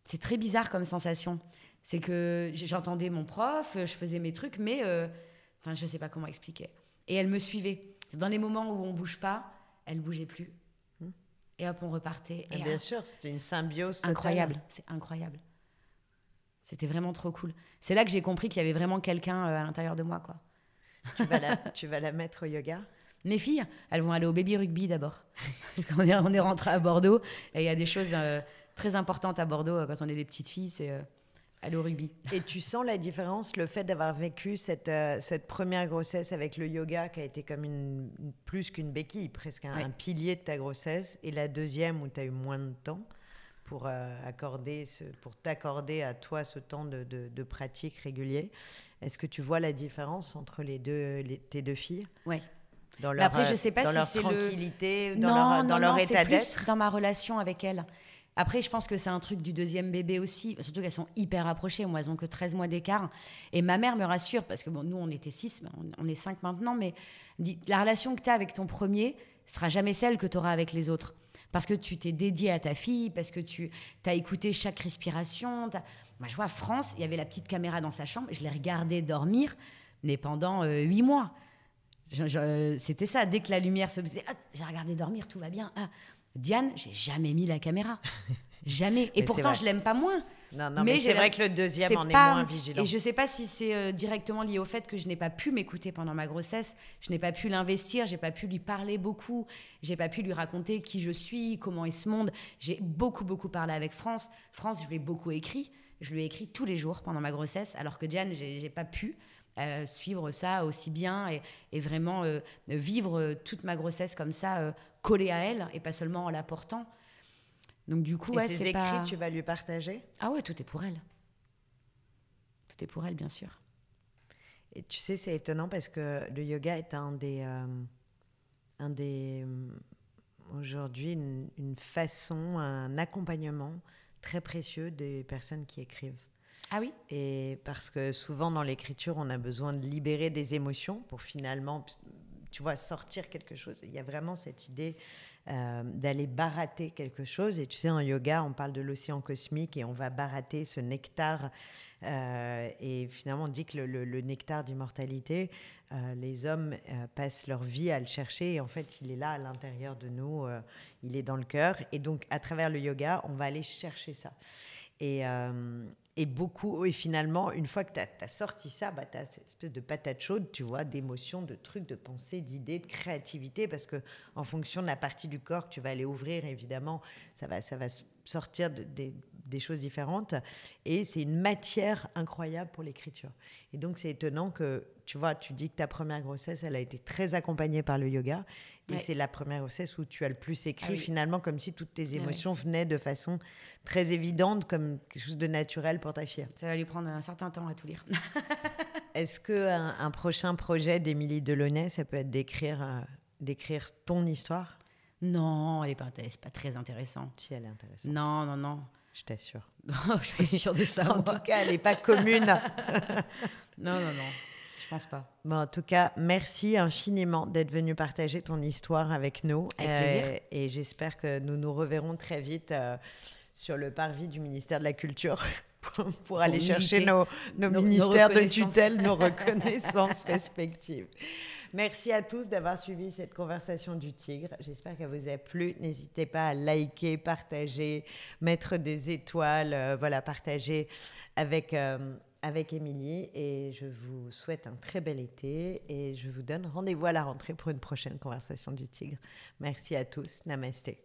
C'est très bizarre comme sensation. C'est que j'entendais mon prof, euh, je faisais mes trucs, mais euh, enfin, je sais pas comment expliquer. Et elle me suivait. Dans les moments où on bouge pas, elle bougeait plus. Et hop, on repartait. Ah, Et bien hop, sûr, c'était une symbiose incroyable, c'est incroyable. C'était vraiment trop cool. C'est là que j'ai compris qu'il y avait vraiment quelqu'un euh, à l'intérieur de moi, quoi. Tu vas, la, tu vas la mettre au yoga? Mes filles, elles vont aller au baby rugby d'abord. Parce qu'on est, on est rentré à Bordeaux et il y a des choses euh, très importantes à Bordeaux quand on est des petites filles, c'est euh, aller au rugby. Et tu sens la différence, le fait d'avoir vécu cette, euh, cette première grossesse avec le yoga qui a été comme une, plus qu'une béquille, presque un, Ouais. un pilier de ta grossesse, et la deuxième où tu as eu moins de temps pour euh, accorder ce- pour t'accorder à toi ce temps de, de- de pratique régulier. Est-ce que tu vois la différence entre les deux, les- tes deux filles? Ouais. dans Mais leur, après, je euh, sais pas dans si leur c'est le- tranquillité, dans non, leur, non, dans leur non, état d'être? dans ma relation avec elles. Après, je pense que c'est un truc du deuxième bébé aussi, surtout qu'elles sont hyper rapprochées. Moi, elles ont que 13 mois d'écart. Et ma mère me rassure, parce que nous, on était 6, on, est 5 maintenant, mais la relation que tu as avec ton premier sera jamais celle que tu auras avec les autres. Parce que tu t'es dédié à ta fille, parce que tu as écouté chaque respiration. Moi, je vois France, il y avait la petite caméra dans sa chambre, je l'ai regardée dormir, mais pendant 8 mois. C'était ça, dès que la lumière se faisait, ah, j'ai regardé dormir, tout va bien. Ah. Diane, j'ai jamais mis la caméra. Jamais. Et pourtant, je l'aime pas moins. Non, non, mais, c'est vrai que le deuxième en pas- est moins vigilant. Et je sais pas si c'est euh, directement lié au fait que je n'ai pas pu m'écouter pendant ma grossesse. Je n'ai pas pu l'investir, j'ai pas pu lui parler beaucoup, j'ai pas pu lui raconter qui je suis, comment est ce monde. J'ai beaucoup, beaucoup parlé avec France. France, je lui ai beaucoup écrit. Je lui ai écrit tous les jours pendant ma grossesse, alors que Diane, j'ai pas pu. Euh, suivre ça aussi bien et, et vraiment euh, vivre euh, toute ma grossesse comme ça, euh, collée à elle et pas seulement en la portant. Donc du coup, et ouais, écrits, pas... tu vas lui partager? Ah ouais, tout est pour elle. Tout est pour elle, bien sûr. Et tu sais, c'est étonnant parce que le yoga est un des, un des aujourd'hui une, une façon, un accompagnement très précieux des personnes qui écrivent. Ah oui Et parce que souvent dans l'écriture, on a besoin de libérer des émotions pour finalement, tu vois, sortir quelque chose. Il y a vraiment cette idée euh, d'aller barater quelque chose. Et tu sais, en yoga, on parle de l'océan cosmique et on va barater ce nectar. Euh, et finalement, on dit que le, nectar d'immortalité, euh, les hommes passent leur vie à le chercher. Et en fait, il est là à l'intérieur de nous, il est dans le cœur. Et donc, à travers le yoga, on va aller chercher ça. Et, et beaucoup, et finalement, une fois que tu as, sorti ça, bah, tu as cette espèce de patate chaude, tu vois, d'émotions, de trucs, de pensées, d'idées, de créativité, parce que en fonction de la partie du corps que tu vas aller ouvrir, évidemment, ça va, ça va sortir de- des des choses différentes. Et c'est une matière incroyable pour l'écriture. Et donc, c'est étonnant que, tu vois, tu dis que ta première grossesse, elle a été très accompagnée par le yoga. Et c'est la première grossesse où tu as le plus écrit, ah finalement, comme si toutes tes ah émotions venaient de façon très évidente, comme quelque chose de naturel pour ta fille. Ça va lui prendre un certain temps à tout lire. Est-ce qu'un un prochain projet d'Émilie Delaunay, ça peut être d'écrire euh, d'écrire ton histoire? Non, elle n'est pas, pas très intéressante. Si, elle est intéressante. Non, non, non. Je t'assure. je suis sûre de ça. en tout cas, elle n'est pas commune. non, non, non. Je pense pas. Bon, en tout cas, merci infiniment d'être venu partager ton histoire avec nous. Avec plaisir. Euh, et j'espère que nous nous reverrons très vite euh, sur le parvis du ministère de la Culture pour, aller chercher nos, nos, ministères de tutelle, nos reconnaissances respectives. Merci à tous d'avoir suivi cette conversation du tigre. J'espère qu'elle vous a plu. N'hésitez pas à liker, partager, mettre des étoiles, euh, voilà, partager avec, avec Émilie et je vous souhaite un très bel été et je vous donne rendez-vous à la rentrée pour une prochaine conversation du tigre. Merci à tous, namasté.